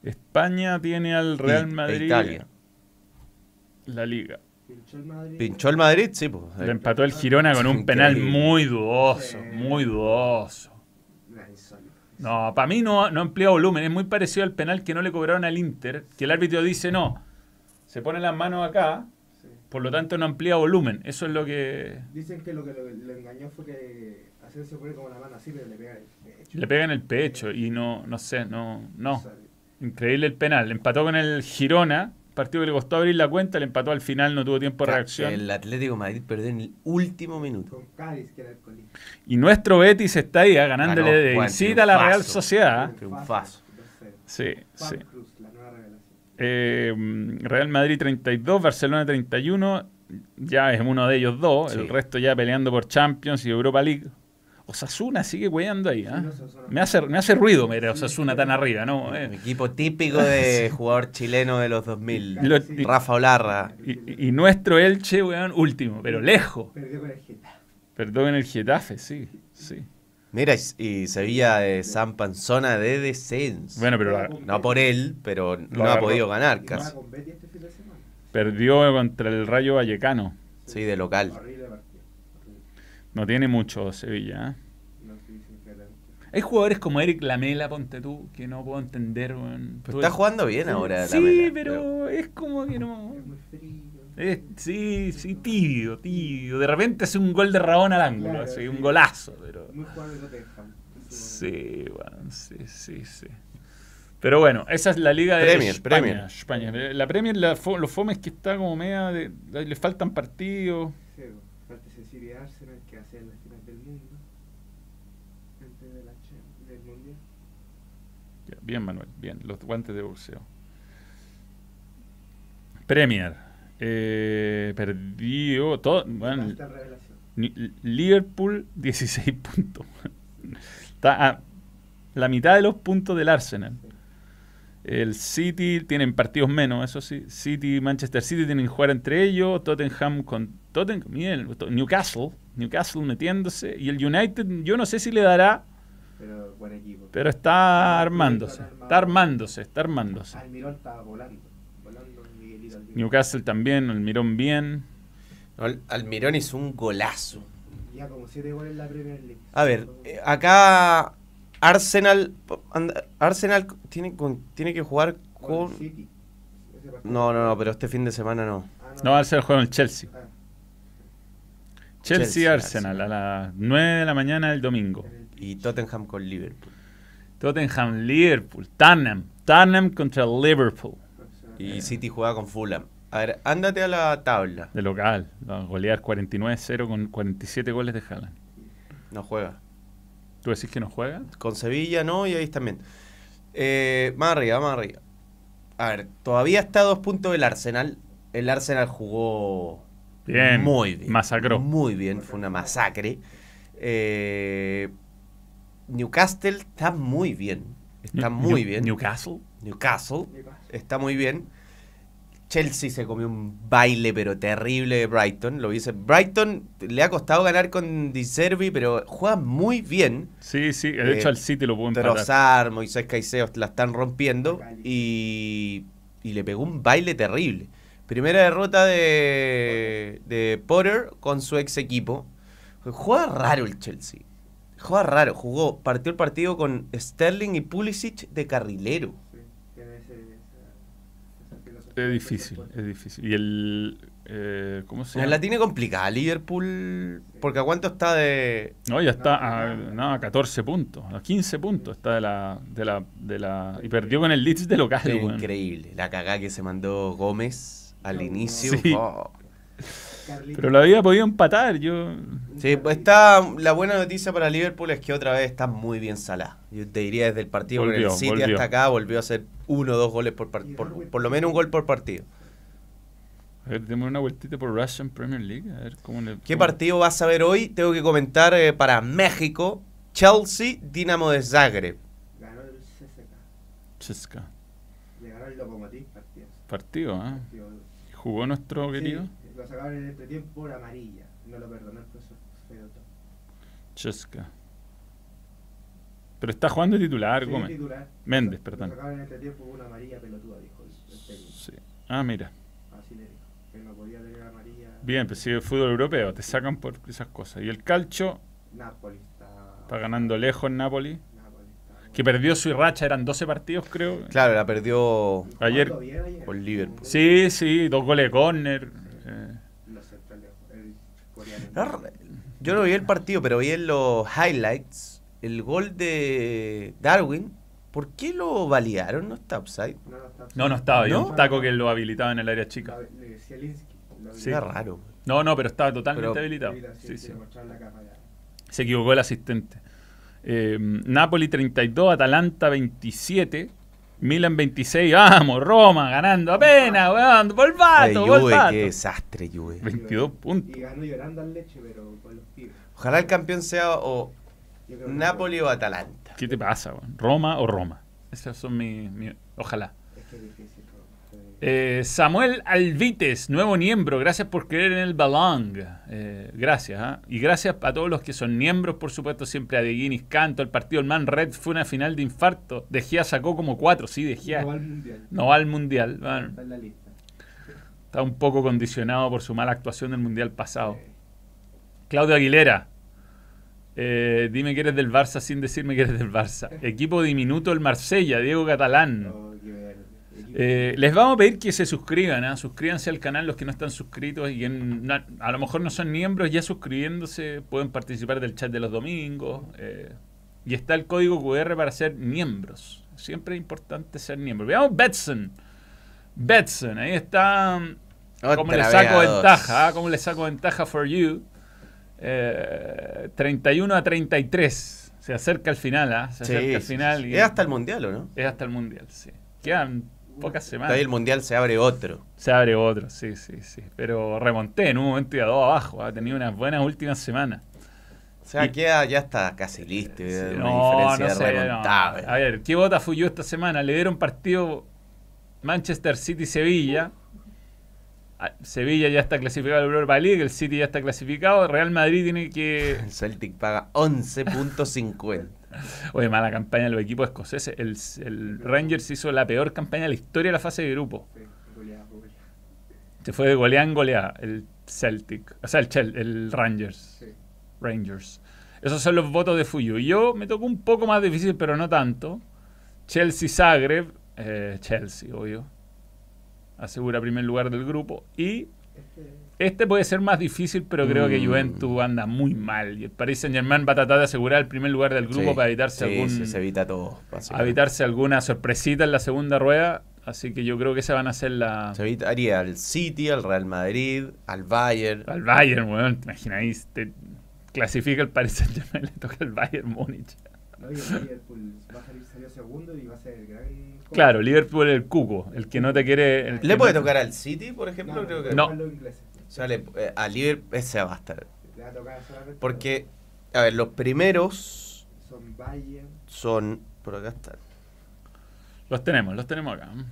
España tiene al Real Y- e Madrid Italia. la liga. Pinchó el Madrid. Pinchó el Madrid, sí, pues. Le empató el Girona con un penal muy dudoso, muy dudoso. No, para mí no, no emplea volumen. Es muy parecido al penal que no le cobraron al Inter, que el árbitro dice no. Se pone las manos acá, por lo tanto no amplía volumen. Eso es lo que Dicen que lo que lo, lo engañó fue que Asensio pone como la mano así, pero le pega el pecho. le pega en el pecho y no, no sé, no, no. Increíble el penal. Empató con el Girona, partido que le costó abrir la cuenta, le empató al final, no tuvo tiempo de reacción. El Atlético de Madrid perdió en el último minuto. Con Cádiz, que era el colín. Y nuestro Betis está ahí, ah, ganándole Ganó, de visita a la Real. Sociedad. Triunfazo. Sí, sí. Juan Cruz, la nueva revelación. Eh, Real Madrid 32, Barcelona 31. Ya es uno de ellos dos. Sí. El resto ya peleando por Champions y Europa League. Osasuna sigue hueando ahí. ¿ah? Sí, no, Osasuna. Me, hace, me hace ruido ver a Osasuna tan arriba, ¿no? Un Eh, equipo típico de jugador chileno de los 2000. Lo- Sí. Rafa Olarra. y, y nuestro Elche, weón, último, pero lejos. Perdió con el Getafe. Perdón en el Getafe, sí, sí. Mira, y- y Sevilla de San Panzona de descenso. Bueno, pero la- no por él, pero no ha podido ganar Y casi. con este fin de semana. perdió contra el Rayo Vallecano. Sí, de local. Horrible partido. Horrible. No tiene mucho Sevilla. ¿eh? Hay jugadores como Eric Lamela, ponte tú, que no puedo entender. weón. Pero Tú- está jugando bien ahora. Sí, la Mela, pero es como que no. Es muy frío. Es, sí, sí, tibio, tibio. De repente hace un gol de Rabón al ángulo, Claro, así, sí. un golazo. Pero... Muy jugador de Tottenham. Sí, bueno, sí, sí, sí. Pero bueno, esa es la liga de Premier, España. Premier. España. La Premier, la fo- lo fome es que está como media de, le faltan partidos. Sí, falta Cecilia que hace la final del mundo. Antes de la Champions, del mundial. Ya, Bien, Manuel, bien. Los guantes de boxeo. Premier. Eh, perdió todo. Bueno, Liverpool 16 puntos. Está a la mitad de los puntos del Arsenal. El City tienen partidos menos, eso sí. City y Manchester City tienen que jugar entre ellos. Tottenham con Tottenham, miren, Newcastle, Newcastle metiéndose. Y el United, yo no sé si le dará, Pero buen equipo. pero está armándose. Está armándose, está armándose. Almirón estaba volando. Volando Miguelito Almirón. Newcastle también, el Mirón bien. No, Almirón hizo un golazo. Ya como 7 goles en la Premier League. A ver, eh, acá Arsenal Arsenal tiene, con- tiene que jugar Con. No, no, no, pero este fin de semana no. Ah, No, Arsenal juega en el Chelsea. Ah, Chelsea, Chelsea, Arsenal, Arsenal. a las 9 de la mañana del domingo. Y Tottenham con Liverpool. Tottenham, Liverpool, Tottenham, Tottenham contra Liverpool. Y City juega con Fulham. A ver, ándate a la tabla. De local, a golear 49-0 con 47 goles de Haaland. No juega. ¿Tú decís que no juega? Con Sevilla no, y ahí también. Eh, más arriba, más arriba. A ver, todavía está a dos puntos del Arsenal. El Arsenal jugó Bien, muy bien. masacró. Muy bien, fue una masacre. Eh, Newcastle está muy bien. Está New- muy New- bien. Newcastle. Newcastle está muy bien. Chelsea se comió un baile pero terrible de Brighton. Lo dice. Brighton le ha costado ganar con Di Servi, pero juega muy bien. Sí, sí, de hecho Eh, al City lo pudo empatar. Trossard, Moisés Caicedo la están rompiendo y, y le pegó un baile terrible. Primera derrota de, de Potter con su ex equipo. Juega raro el Chelsea. Juega raro. Jugó, partió el partido con Sterling y Pulisic de carrilero. Sí, tiene ese- esa- esa filosofía Es difícil, es difícil. Y el... eh, ¿Cómo se La llama? tiene complicada Liverpool, porque a cuánto está de... No, ya está a, no, a 14 puntos, a 15 puntos está de la, de la, de la... Y perdió con el Leeds de local. Increíble. La cagada que se mandó Gómez al inicio. Sí. Oh. Pero lo había podido empatar, yo... Sí, pues está. La buena noticia para Liverpool es que otra vez está muy bien Salah. Yo te diría desde el partido Volvió, con el City volvió. hasta acá, volvió a hacer uno o dos goles por partido. Por, por lo menos un gol por partido. A ver, démosle una vueltita por Russian Premier League, a ver cómo le... ¿Qué cómo- partido vas a ver hoy? Tengo que comentar eh, para México: Chelsea, Dinamo de Zagreb. Ganó el CSK. Le ganó el Lokomotiv partido. Partido, ¿ah? Partido- ¿Jugó nuestro querido? Sí, lo sacaron en el entretiempo por amarilla. No lo perdonó el profesor Fedoto. Chesca. Pero está jugando de titular, Sí, Gómez. titular. Méndez, Lo perdón. sacaron en el entretiempo por una amarilla pelotuda, dijo el, el técnico. Sí. Ah, mira. Así le dijo. Que no podía tener amarilla. Bien, pues sigue el fútbol europeo, te sacan por esas cosas. Y el calcio Napoli está. está ganando lejos en Napoli, Napoli está. que perdió su racha, eran 12 partidos creo. Claro, la perdió. Ayer- ayer. Por Liverpool. Sí, sí, dos goles de córner. eh. Los centrales. El coreano. Yo no vi el partido, pero vi en los highlights el gol de Darwin. ¿Por qué lo validaron? ¿No está upside? No, no, está. No, no estaba, había ¿No? un taco que lo habilitaba en el área chica. Lo Sí. Está raro. No, no, pero estaba totalmente Pero- habilitado. Sí, Sí. Se equivocó el asistente. Eh, Napoli 32, Atalanta 27, Milan 26. Vamos, Roma ganando apenas, weón. Ay, Volvato, Juve, volvato. qué desastre, Juve. 22 puntos. Y ganó llorando al leche, pero con los pibes. Ojalá el campeón sea o Napoli o Atalanta. ¿Qué te pasa, weón? ¿Roma o Roma? Esas son mis. mis- ojalá. Es que es difícil. Eh, Samuel Alvites, nuevo miembro, gracias por creer en el balón. Eh, gracias, ¿ah? Y gracias a todos los que son miembros, por supuesto, siempre a De Guinness Canto. El partido del Man Red fue una final de infarto. De Gea sacó como cuatro, sí, De Gea. No va al mundial. No va al mundial. bueno, Está en la lista. está un poco condicionado por su mala actuación del mundial pasado. Claudio Aguilera. eh, dime que eres del Barça sin decirme que eres del Barça. Equipo diminuto el Marsella, Diego Catalán. Oh, Eh, les vamos a pedir que se suscriban, ¿ah? suscríbanse al canal los que no están suscritos y en- a lo mejor no son miembros, ya suscribiéndose pueden participar del chat de los domingos. eh, y está el código QR para ser miembros. Siempre es importante ser miembro. Veamos Betson. Betson, ahí está. ¿Cómo le saco ventaja? ah? ¿Cómo le saco ventaja for you? Eh, 31 a 33. Se acerca al final, ¿ah? Se Sí, acerca al final. y- Es hasta el mundial, ¿o no? es hasta el mundial, sí. Quedan pocas semanas. Ahí el mundial se abre otro. Se abre otro, sí, sí, sí. Pero remonté en un momento y a dos abajo. Ha tenido unas buenas últimas semanas. O sea, Y- queda, ya está casi listo. Sí, una no, diferencia no sé, no. remontable. A ver, ¿qué bota fui yo esta semana? Le dieron partido Manchester City-Sevilla. Ah, Sevilla ya está clasificado al Europa League, el City ya está clasificado. Real Madrid tiene que. El Celtic paga 11.50. Oye, mala campaña de los equipos escoceses. El, el Rangers hizo la peor campaña de la historia de la fase de grupo. Sí, goleada, goleada. Se fue de goleada en goleada el Celtic. O sea, el, Chel- el Rangers. Sí. Rangers. Esos son los votos de Fuyu. Y yo me tocó un poco más difícil, pero no tanto. Chelsea Zagreb. eh, Chelsea, obvio. Asegura primer lugar del grupo. Y Este, puede ser más difícil, pero creo que Mm. Juventus anda muy mal. Y el Paris Saint Germain va a tratar de asegurar el primer lugar del grupo Sí, para evitarse sí, algún. sí, se evita todo. evitarse alguna sorpresita en la segunda rueda. Así que yo creo que esa van a ser la. Se evitaría al City, al Real Madrid, al Bayern. Al Bayern, weón. Te imagináis, te clasifica el Paris Saint Germain, le toca el Bayern Múnich. No, y el Liverpool va a salir salió segundo y va a ser el gran. Claro, Liverpool es el cuco, el que no te quiere. el ¿Le puede no- tocar al City, por ejemplo? No, Creo que No. los ingleses. O sea, le- eh, a Liverpool ese va a estar. Porque, a ver, los primeros Son Bayern. son. Por acá están. Los tenemos, los tenemos acá. mm.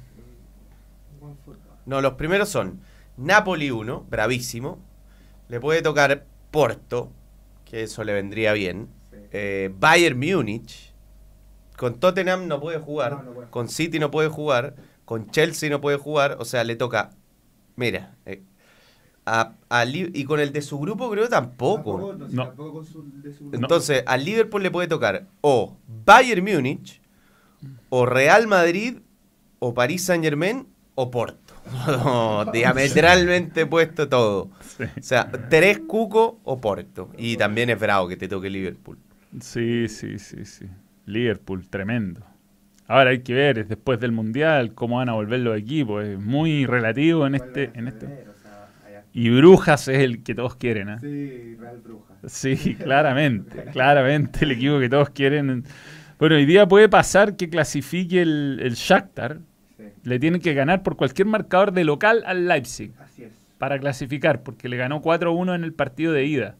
No, los primeros son Napoli 1, bravísimo. Le puede tocar Porto, que eso le vendría bien. Eh, Bayern Múnich. Con Tottenham no puede jugar. No, no puede. Con City no puede jugar. Con Chelsea no puede jugar. O sea, le toca. Mira. eh, a- a y con el de su grupo creo tampoco. Tampoco, no, sí, No. tampoco con su, de su Entonces, al Liverpool le puede tocar o Bayern Múnich, o Real Madrid, o París Saint Germain, o Porto. No, diametralmente puesto todo. Sí. O sea, tres Cuco o Porto. Y también es bravo que te toque Liverpool. Sí, sí, sí, sí. Liverpool, tremendo. Ahora hay que ver, es después del Mundial, cómo van a volver los equipos. Es muy relativo en este. En este. febrero, o sea, allá. Y Brujas es el que todos quieren, ¿eh? Sí, Real Bruja. Sí, claramente, claramente el equipo que todos quieren. Bueno, hoy día puede pasar que clasifique el, el Shakhtar. Sí, Le tienen que ganar por cualquier marcador de local al Leipzig así es. para clasificar, porque le ganó 4-1 en el partido de ida.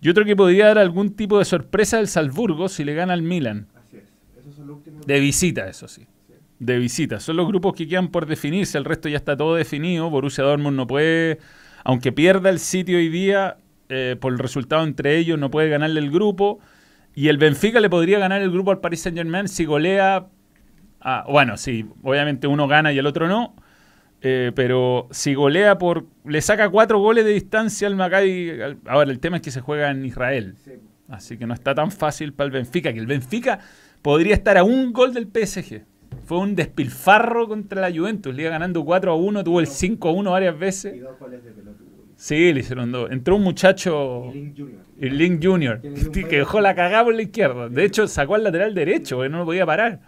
Y otro que podría dar algún tipo de sorpresa el Salzburgo si le gana al Milan. Así es. Esos son los últimos. De visita, eso sí. Sí. De visita. Son los grupos que quedan por definirse, el resto ya está todo definido. Borussia Dortmund no puede, aunque pierda el sitio hoy día, eh, por el resultado entre ellos, no puede ganarle el grupo. Y el Benfica le podría ganar el grupo al Paris Saint Germain si golea. a- bueno, sí, obviamente uno gana y el otro no. Eh, pero si golea por. Le saca cuatro goles de distancia al Maccabi. al- Ahora, el tema es que se juega en Israel. Sí, Así que no está tan fácil para el Benfica, que el Benfica podría estar a un gol del PSG. Fue un despilfarro contra la Juventus, le iba ganando 4 a 1, tuvo el 5 a 1 varias y veces. dos goles de pelotudo. Sí, le hicieron dos. Entró un muchacho, Y Link Junior. el Link Junior, Que dejó la cagada por la izquierda. De hecho, sacó al lateral derecho, porque no lo podía parar.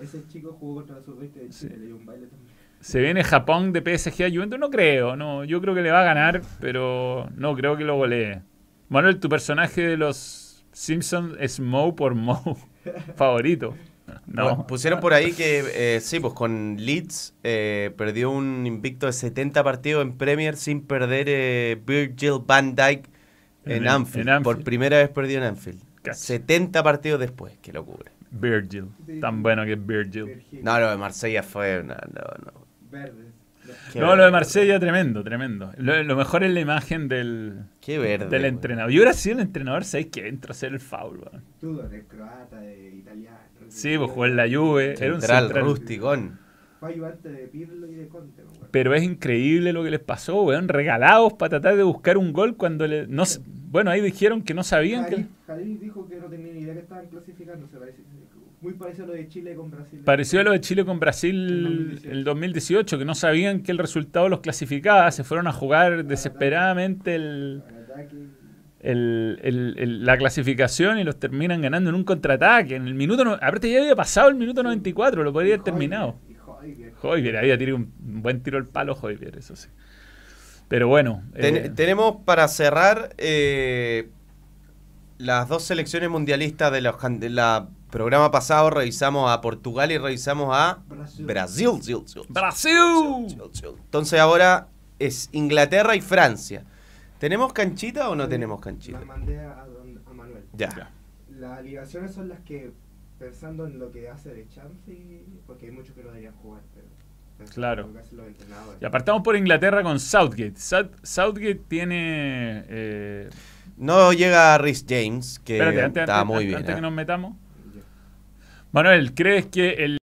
Ese chico jugó contra la sub-20 de Chile, le dio un baile también. Se viene Japón de PSG a Juventus, no creo, no, yo creo que le va a ganar, pero no creo que lo golee. Manuel, tu personaje de los Simpsons es Moe por Moe, favorito. No. Bueno, pusieron por ahí que, eh, sí, pues con Leeds eh, perdió un invicto de 70 partidos en Premier sin perder eh, Virgil van Dijk en, En- Anfield. en Anfield. Por primera vez perdió en Anfield. Cacha. 70 partidos después, qué locura. Virgil, tan bueno que es Virgil. Virgil. No, lo de Marsella fue. No, no, no. Verdes. Qué no, verde. lo de Marsella, tremendo, tremendo. Lo, lo mejor es la imagen del, Qué verde. del weón. entrenador. Yo hubiera sido el entrenador, ¿sabéis que entra a hacer el foul? weón? Tú eres croata, de italiano. Sí, pues jugó en la Juve, era un Central, central. rusticón. Fue ayudante de Pirlo y de Conte, acuerdo. Pero es increíble lo que les pasó, weón. Regalados para tratar de buscar un gol cuando le. No, bueno, ahí dijeron que no sabían que. Jalil- Jalil dijo que no tenía ni idea que estaban clasificando. Se parece, muy parecido a lo de Chile con Brasil. Pareció a lo de Chile con Brasil El 2018. el 2018, que no sabían que el resultado los clasificaba, se fueron a jugar desesperadamente el, el- el- el- la clasificación y los terminan ganando en un contraataque. En el minuto, no- aparte ya había pasado el minuto 94, lo podría haber terminado. Joyvier, había tirado un buen tiro al palo Joyvier, eso sí. Pero bueno, Ten- eh, tenemos para cerrar eh, las dos selecciones mundialistas de los de la programa pasado. Revisamos a Portugal y revisamos a Brasil. Brasil. Entonces ahora es Inglaterra y Francia. ¿Tenemos canchita o no Sí, tenemos canchita? Las mandé a, don- a Manuel. Ya. Ya. Las ligaciones son las que, pensando en lo que hace de Chelsea, porque hay muchos que no deberían jugar, pero Claro. Y apartamos por Inglaterra con Southgate. South- Southgate tiene... eh, No llega Rhys James, que espérate, antes, está antes- muy bien. antes ¿eh? que nos metamos. Manuel, ¿crees que el...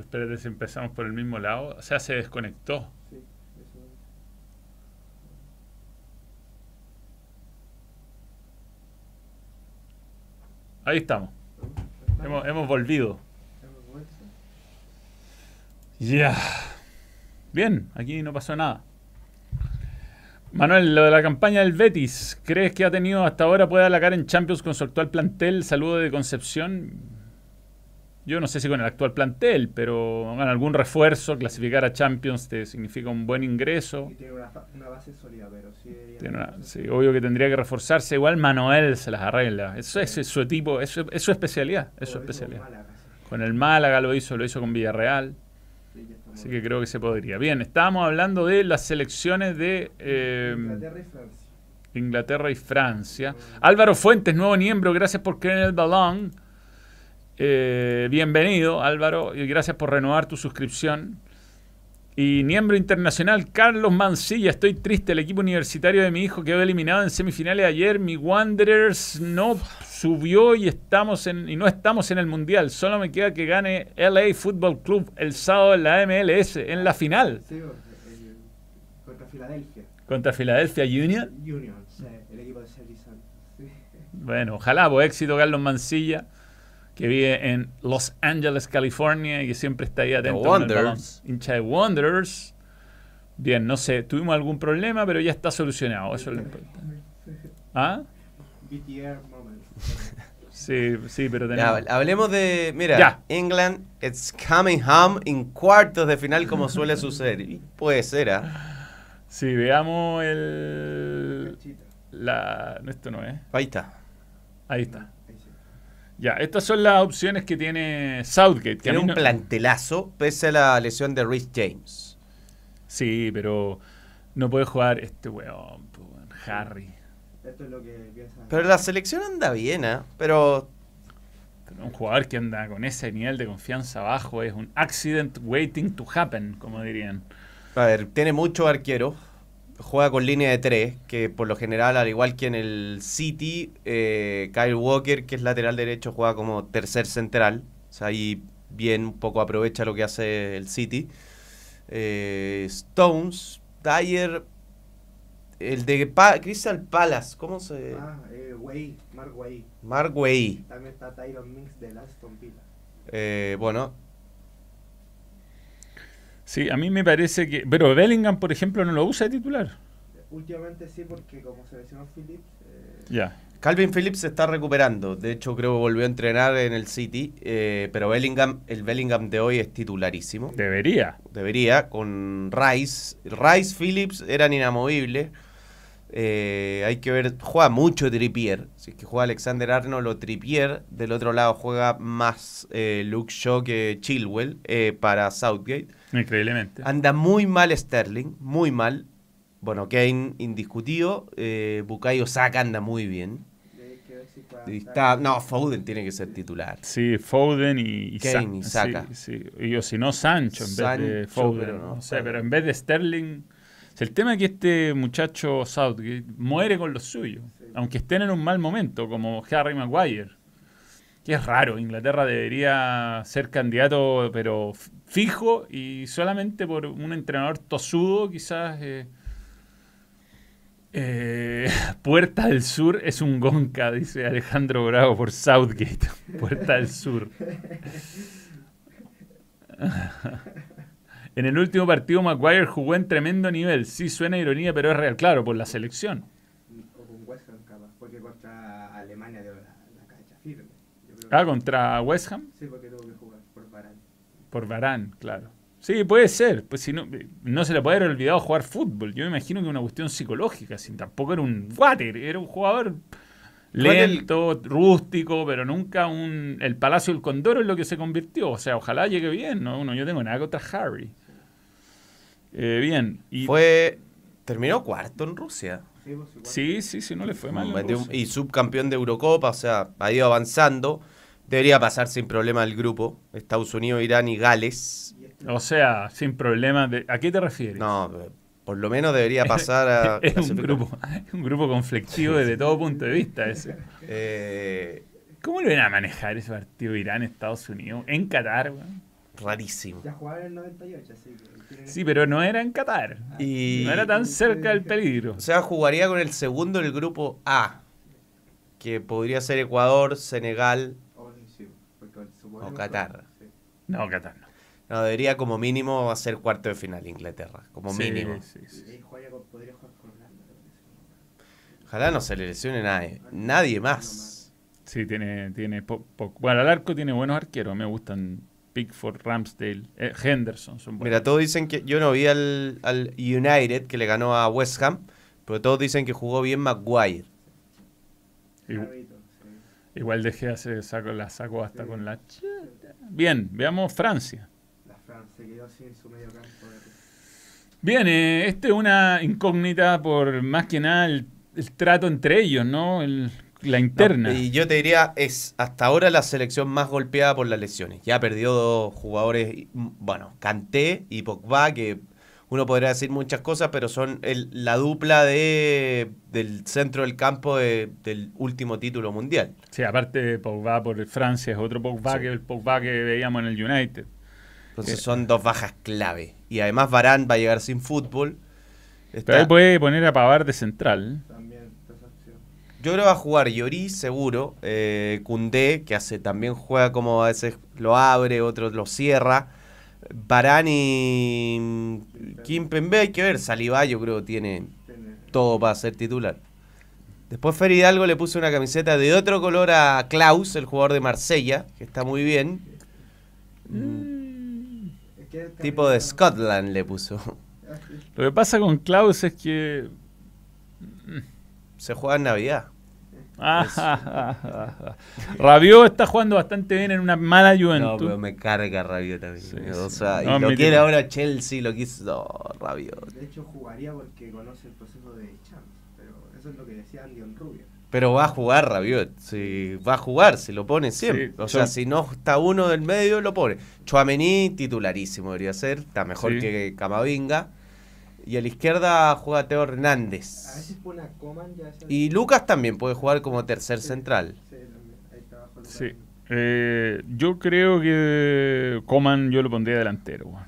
Espérate si empezamos por el mismo lado. O sea, se desconectó. Sí, eso es. Ahí estamos. Hemos, hemos volvido. Ya. Bien, aquí no pasó nada. Manuel, lo de la campaña del Betis, ¿crees que ha tenido hasta ahora puede cara en Champions con su actual plantel? Saludo de Concepción. Yo no sé si con el actual plantel, pero con algún refuerzo, clasificar a Champions te significa un buen ingreso. Y tiene una, base sólida, pero sí Tiene una- tener- sí, obvio que tendría que reforzarse. Igual Manuel se las arregla. Eso es, su tipo, eso es su especialidad. Es su especialidad. Málaga, sí. Con el Málaga lo hizo, lo hizo con Villarreal. Así que creo que se podría. Bien, estábamos hablando de las selecciones de eh, Inglaterra y Francia. Inglaterra y Francia. Álvaro Fuentes, nuevo miembro, gracias por creer en el balón. Eh, bienvenido, Álvaro, y gracias por renovar tu suscripción. Y miembro internacional, Carlos Mancilla. Estoy triste, el equipo universitario de mi hijo quedó eliminado en semifinales ayer. Mi Wanderers no subió y, estamos en, y no estamos en el Mundial. Solo me queda que gane LA Football Club el sábado en la MLS, en la final, Sí, contra Filadelfia. contra Philadelphia Union. Union, sí, el equipo de. Sí. Bueno, ojalá, pues éxito Carlos Mancilla, que vive en Los Angeles, California, y que siempre está ahí atento. con el balón. Wanderers. Hincha de Wanderers. Bien, no sé, tuvimos algún problema, pero ya está solucionado, eso es lo importante. ¿Ah? BTR moment. Sí, sí, pero Ya, tenemos... hablemos de. Mira, Ya. England, it's coming home en cuartos de final, como suele suceder. Y puede ser, ¿ah? Sí, veamos el... La... no, Esto no es. Ahí está. Ahí está. Ya, estas son las opciones que tiene Southgate. Que Tiene un no- plantelazo, pese a la lesión de Rhys James. Sí, pero no puede jugar este weón, Harry. Esto es lo que piensa. Pero la selección anda bien, ¿ah? Pero Pero un jugador que anda con ese nivel de confianza bajo es un accident waiting to happen, como dirían. A ver, tiene muchos arqueros. Juega con línea de tres, que por lo general, al igual que en el City, eh, Kyle Walker, que es lateral derecho, juega como tercer central. O sea, ahí bien un poco aprovecha lo que hace el City. Eh, Stones, Dyer, el de Pa- Crystal Palace, ¿cómo se...? Ah, eh, Way, Mark Way. Mark Way. También está Tyron Mings de Aston Villa. Eh, bueno, Sí, a mí me parece que... Pero Bellingham, por ejemplo, no lo usa de titular. Últimamente sí, porque como se lesionó Phillips, eh, Ya. Calvin Phillips se está recuperando. De hecho, creo que volvió a entrenar en el City. eh, pero Bellingham, el Bellingham de hoy es titularísimo. Debería. Debería, con Rice. Rice, Phillips eran inamovibles. Eh, hay que ver, juega mucho Trippier. Si es que juega Alexander Arnold o Trippier. Del otro lado juega más eh, Luke Shaw que Chilwell eh, para Southgate. Increíblemente. Anda muy mal Sterling, muy mal. Bueno, Kane indiscutido. Eh, Bukayo Saka anda muy bien. está, no, Foden tiene que ser titular. Sí, Foden y, y Kane y Sa- Saka. Sí, sí. Y o si no, Sancho en vez de Foden. pero no no sé, está. pero en vez de Sterling... o sea, el tema es que este muchacho Southgate muere con los suyos. Sí. Aunque estén en un mal momento, como Harry Maguire. Que es raro. Inglaterra debería ser candidato, pero fijo y solamente por un entrenador tosudo, quizás... eh, eh, Puerta del Sur es un gonca, dice Alejandro Bravo por Southgate. Puerta del Sur. en el último partido Maguire jugó en tremendo nivel. Sí, suena ironía, pero es real. Claro, por la selección. O con West Ham capaz, porque contra Alemania dio la, la cancha firme. Yo creo Ah, contra West Ham. Sí, porque tuvo que jugar por Varane. Por Varane, claro. Sí, puede ser. Pues si no, no se le puede haber olvidado jugar fútbol. Yo me imagino que es una cuestión psicológica. Sin tampoco era un water, era un jugador ¿Cuál el- lento, rústico, pero nunca un. El Palacio del Condoro es lo que se convirtió. O sea, ojalá llegue bien. No, no yo tengo nada contra Harry. Eh, bien. Y, Fue. Terminó cuarto en Rusia. Sí, sí, sí, no le fue mal. Metió- Rusia. y subcampeón de Eurocopa, o sea, ha ido avanzando. Debería pasar sin problema el grupo. Estados Unidos, Irán y Gales. O sea, sin problemas. De, ¿A qué te refieres? No, por lo menos debería pasar a. es un grupo, es un grupo conflictivo desde todo punto de vista ese. Eh, ¿Cómo lo iban a manejar ese partido Irán-Estados Unidos? En Qatar, weón. rarísimo. Ya jugaron en el 98, así que. Sí, pero no era en Qatar. Y, No era tan cerca del peligro. O sea, jugaría con el segundo del grupo A. Que podría ser Ecuador, Senegal. O sí, porque suponemos O Qatar. sí. No, Qatar no. No, debería como mínimo hacer cuarto de final Inglaterra. Como Sí, mínimo. sí, sí. Ojalá no se le lesione nadie. Nadie más. Sí, tiene, tiene po- po- bueno, al arco tiene buenos arqueros, me gustan Pickford, Ramsdale, eh, Henderson, son buenos. Mira, todos dicen que. Yo no vi al, al United que le ganó a West Ham, pero todos dicen que jugó bien Maguire. Igual dejé hace saco, la saco hasta con la chuta. Bien, veamos Francia. La Francia se quedó sin su medio campo. de- Bien, eh, este es una incógnita por más que nada el, el trato entre ellos, ¿no? El- la interna. No, y yo te diría, es hasta ahora la selección más golpeada por las lesiones. Ya perdió dos jugadores, bueno, Kanté y Pogba, que uno podría decir muchas cosas, pero son el- la dupla de, del centro del campo de- del último título mundial. Sí, aparte Pogba por Francia es otro Pogba Sí. que el Pogba que veíamos en el United. Entonces Sí. son dos bajas clave. Y además Varane va a llegar sin fútbol. Está- Pero ahí puede poner a Pavar de central. También. Yo creo que va a jugar Lloris seguro, eh, Koundé, que hace también juega como a veces lo abre, otros lo cierra. Varane y Kimpembe hay que ver, Saliba yo creo que tiene todo para ser titular. Después Fer Hidalgo le puso una camiseta de otro color a Klaus, el jugador de Marsella, que está muy bien. Mm, Tipo de Scotland le puso. Lo que pasa con Klaus es que... Se juega en Navidad. Rabiot está jugando bastante bien en una mala No, Juventus. pero me carga Rabiot también. Sí, o sí. sea, No, y lo quiere ahora Chelsea, lo quiso. No, Rabiot. De hecho, jugaría porque conoce el proceso de Champs. Pero eso es lo que decía Andy Rubio. Pero va a jugar Rabiot. Si va a jugar, se lo pone siempre. Sí, o sea, si no está uno del medio, lo pone. Chuamení, titularísimo debería ser. Está mejor Sí. que Camavinga. Y a la izquierda juega Teo A Hernández. veces pone a Coman ya. esa- Y Lucas también puede jugar como tercer Sí. central. Sí, también. Ahí está abajo Lucas. Sí. Eh, yo creo que Coman yo lo pondría delantero. weón.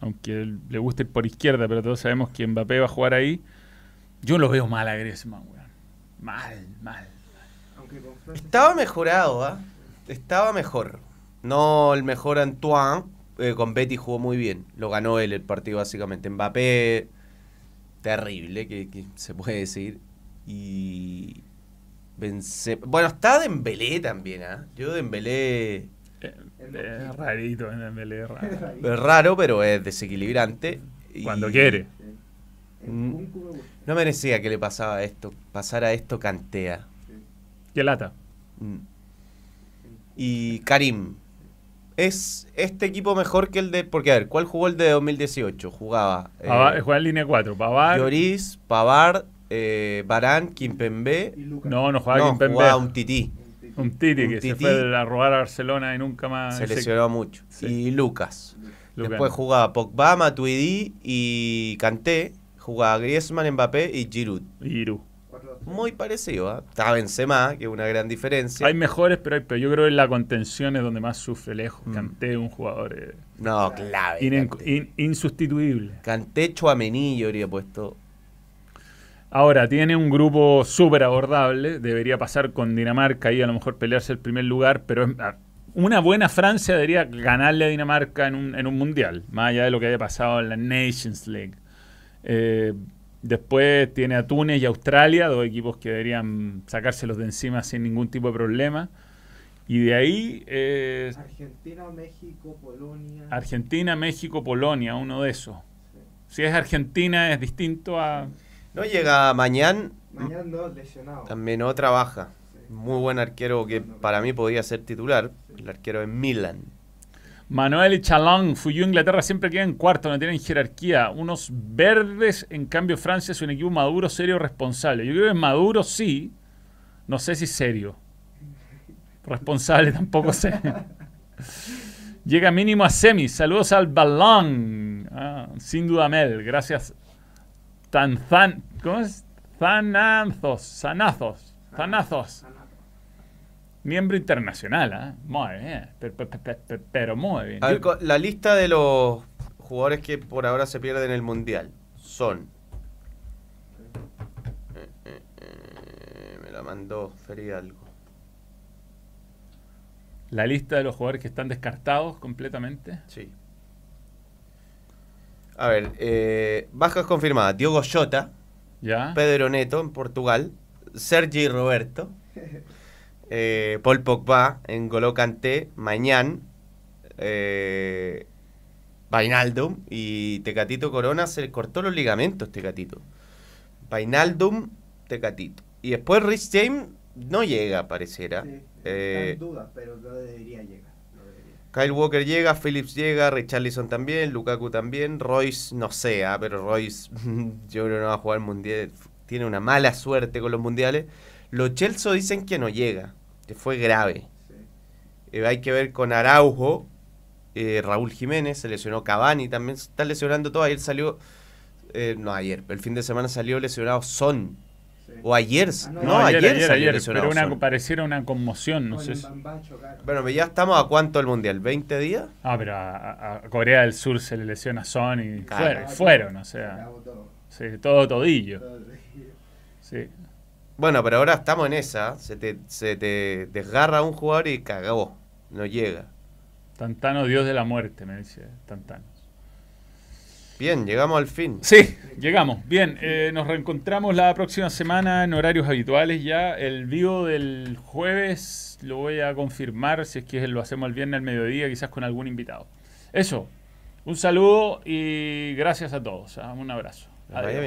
Aunque le guste ir por izquierda, pero todos sabemos que Mbappé va a jugar ahí. Yo lo veo mal a Griezmann, weón. Mal, mal. Estaba mejorado, ¿ah? Estaba mejor. No el mejor Antoine. Eh, con Betty jugó muy bien. Lo ganó él el partido, básicamente. Mbappé, terrible, que, que se puede decir. Y. Benzema- Bueno, está Dembélé también, ¿ah? Yo Dembélé Eh, eh, rarito en Dembélé, raro. es raro, pero es desequilibrante. y Cuando quiere. Mm. No merecía que le pasaba esto, pasara esto Cantea. Qué lata. Mm. Y Karim. ¿Es este equipo mejor que el de.? Porque, a ver, ¿cuál jugó el de 2018? Jugaba. eh, Pavard- juega en línea 4. Pavar. Lloris, Pavard, eh, Barán, Kimpembe. No, no juega No, Kimpembe. jugaba un tití. Un titi. Un Titi un que se fue a robar a Barcelona y nunca más. Se ese- lesionó mucho. sí. Y Lucas. Lucas. Después jugaba Pogba, Matuidi y Kanté. Jugaba Griezmann, Mbappé y Giroud. Iru. Muy parecido, ¿ah? Estaba Benzema, que es una gran diferencia. Hay mejores, pero, hay, pero yo creo que en la contención es donde más sufre lejos. Mm. Kanté es un jugador eh, No, clave. Kanté. in- insustituible. Kanté Chuamení yo habría puesto. Ahora, tiene un grupo súper abordable. Debería pasar con Dinamarca y a lo mejor pelearse el primer lugar, pero es- ah, una buena Francia debería ganarle a Dinamarca en un, en un mundial, más allá de lo que haya pasado en la Nations League. Eh, después tiene a Túnez y Australia, dos equipos que deberían sacárselos de encima sin ningún tipo de problema. Y de ahí eh, Argentina, México, Polonia. Argentina, México, Polonia, uno de esos. Sí. Si es Argentina es distinto a... No llega mañana, Mañana lesionados. también otra baja. Sí. Muy buen arquero que para mí podía ser titular. El arquero de Milan. Manuel y Chalón, Fuyú Inglaterra siempre queda en cuarto, no tienen jerarquía. Unos verdes, en cambio Francia es un equipo maduro, serio, responsable. Yo creo que maduro sí, no sé si serio. Responsable tampoco sé. Llega mínimo a semis. Saludos al balón. Ah, sin duda Mel, gracias. Tanzan, ¿cómo es? Zanazos, zanazos, zanazos. Miembro internacional, ¿ah? Muy bien, pero, pero- pero- pero muy bien. A ver, la lista de los jugadores que por ahora se pierden en el mundial son. Eh, eh, eh, me la mandó Feridalgo. La lista de los jugadores que están descartados completamente. Sí. A ver, eh, bajas confirmadas: Diogo Jota, ¿Ya? Pedro Neto en Portugal, Sergi Roberto, eh, Paul Pogba, en Golo Kanté, Mañán, eh, Vainaldum y Tecatito Corona se le cortó los ligamentos, Tecatito. Vainaldum, Tecatito. Y después Rich James no llega, pareciera. Sí, Eh, está en duda, pero no debería llegar. No debería. Kyle Walker llega, Phillips llega, Richarlison también, Lukaku también, Royce no sé, ah, pero Royce yo creo que no va a jugar el mundial, tiene una mala suerte con los mundiales. Los Chelsea dicen que no llega, que fue grave. Sí. Eh, hay que ver con Araujo, eh, Raúl Jiménez, se lesionó Cavani, también se está lesionando todo. Ayer salió, eh, no ayer, el fin de semana salió lesionado Son. Sí. O ayer, Ah, no, no, ayer, ayer, salió ayer, lesionado pero una, Son. pareciera una conmoción, no Con sé. Bueno, pero ya estamos a cuánto el mundial, ¿20 días? Ah, pero a, Corea del Sur se le lesiona Son y Claro. fueron, fueron, o sea, sí, todo todillo. Sí. Bueno, pero ahora estamos en esa. Se te, se te desgarra un jugador y cagó. No llega. Tantano, Dios de la muerte, me dice Tantano. Bien, llegamos al fin. Sí, llegamos. Bien, eh, nos reencontramos la próxima semana en horarios habituales ya. El vivo del jueves lo voy a confirmar si es que lo hacemos el viernes al mediodía, quizás con algún invitado. Eso, un saludo y gracias a todos. ¿ah? Un abrazo. Adiós.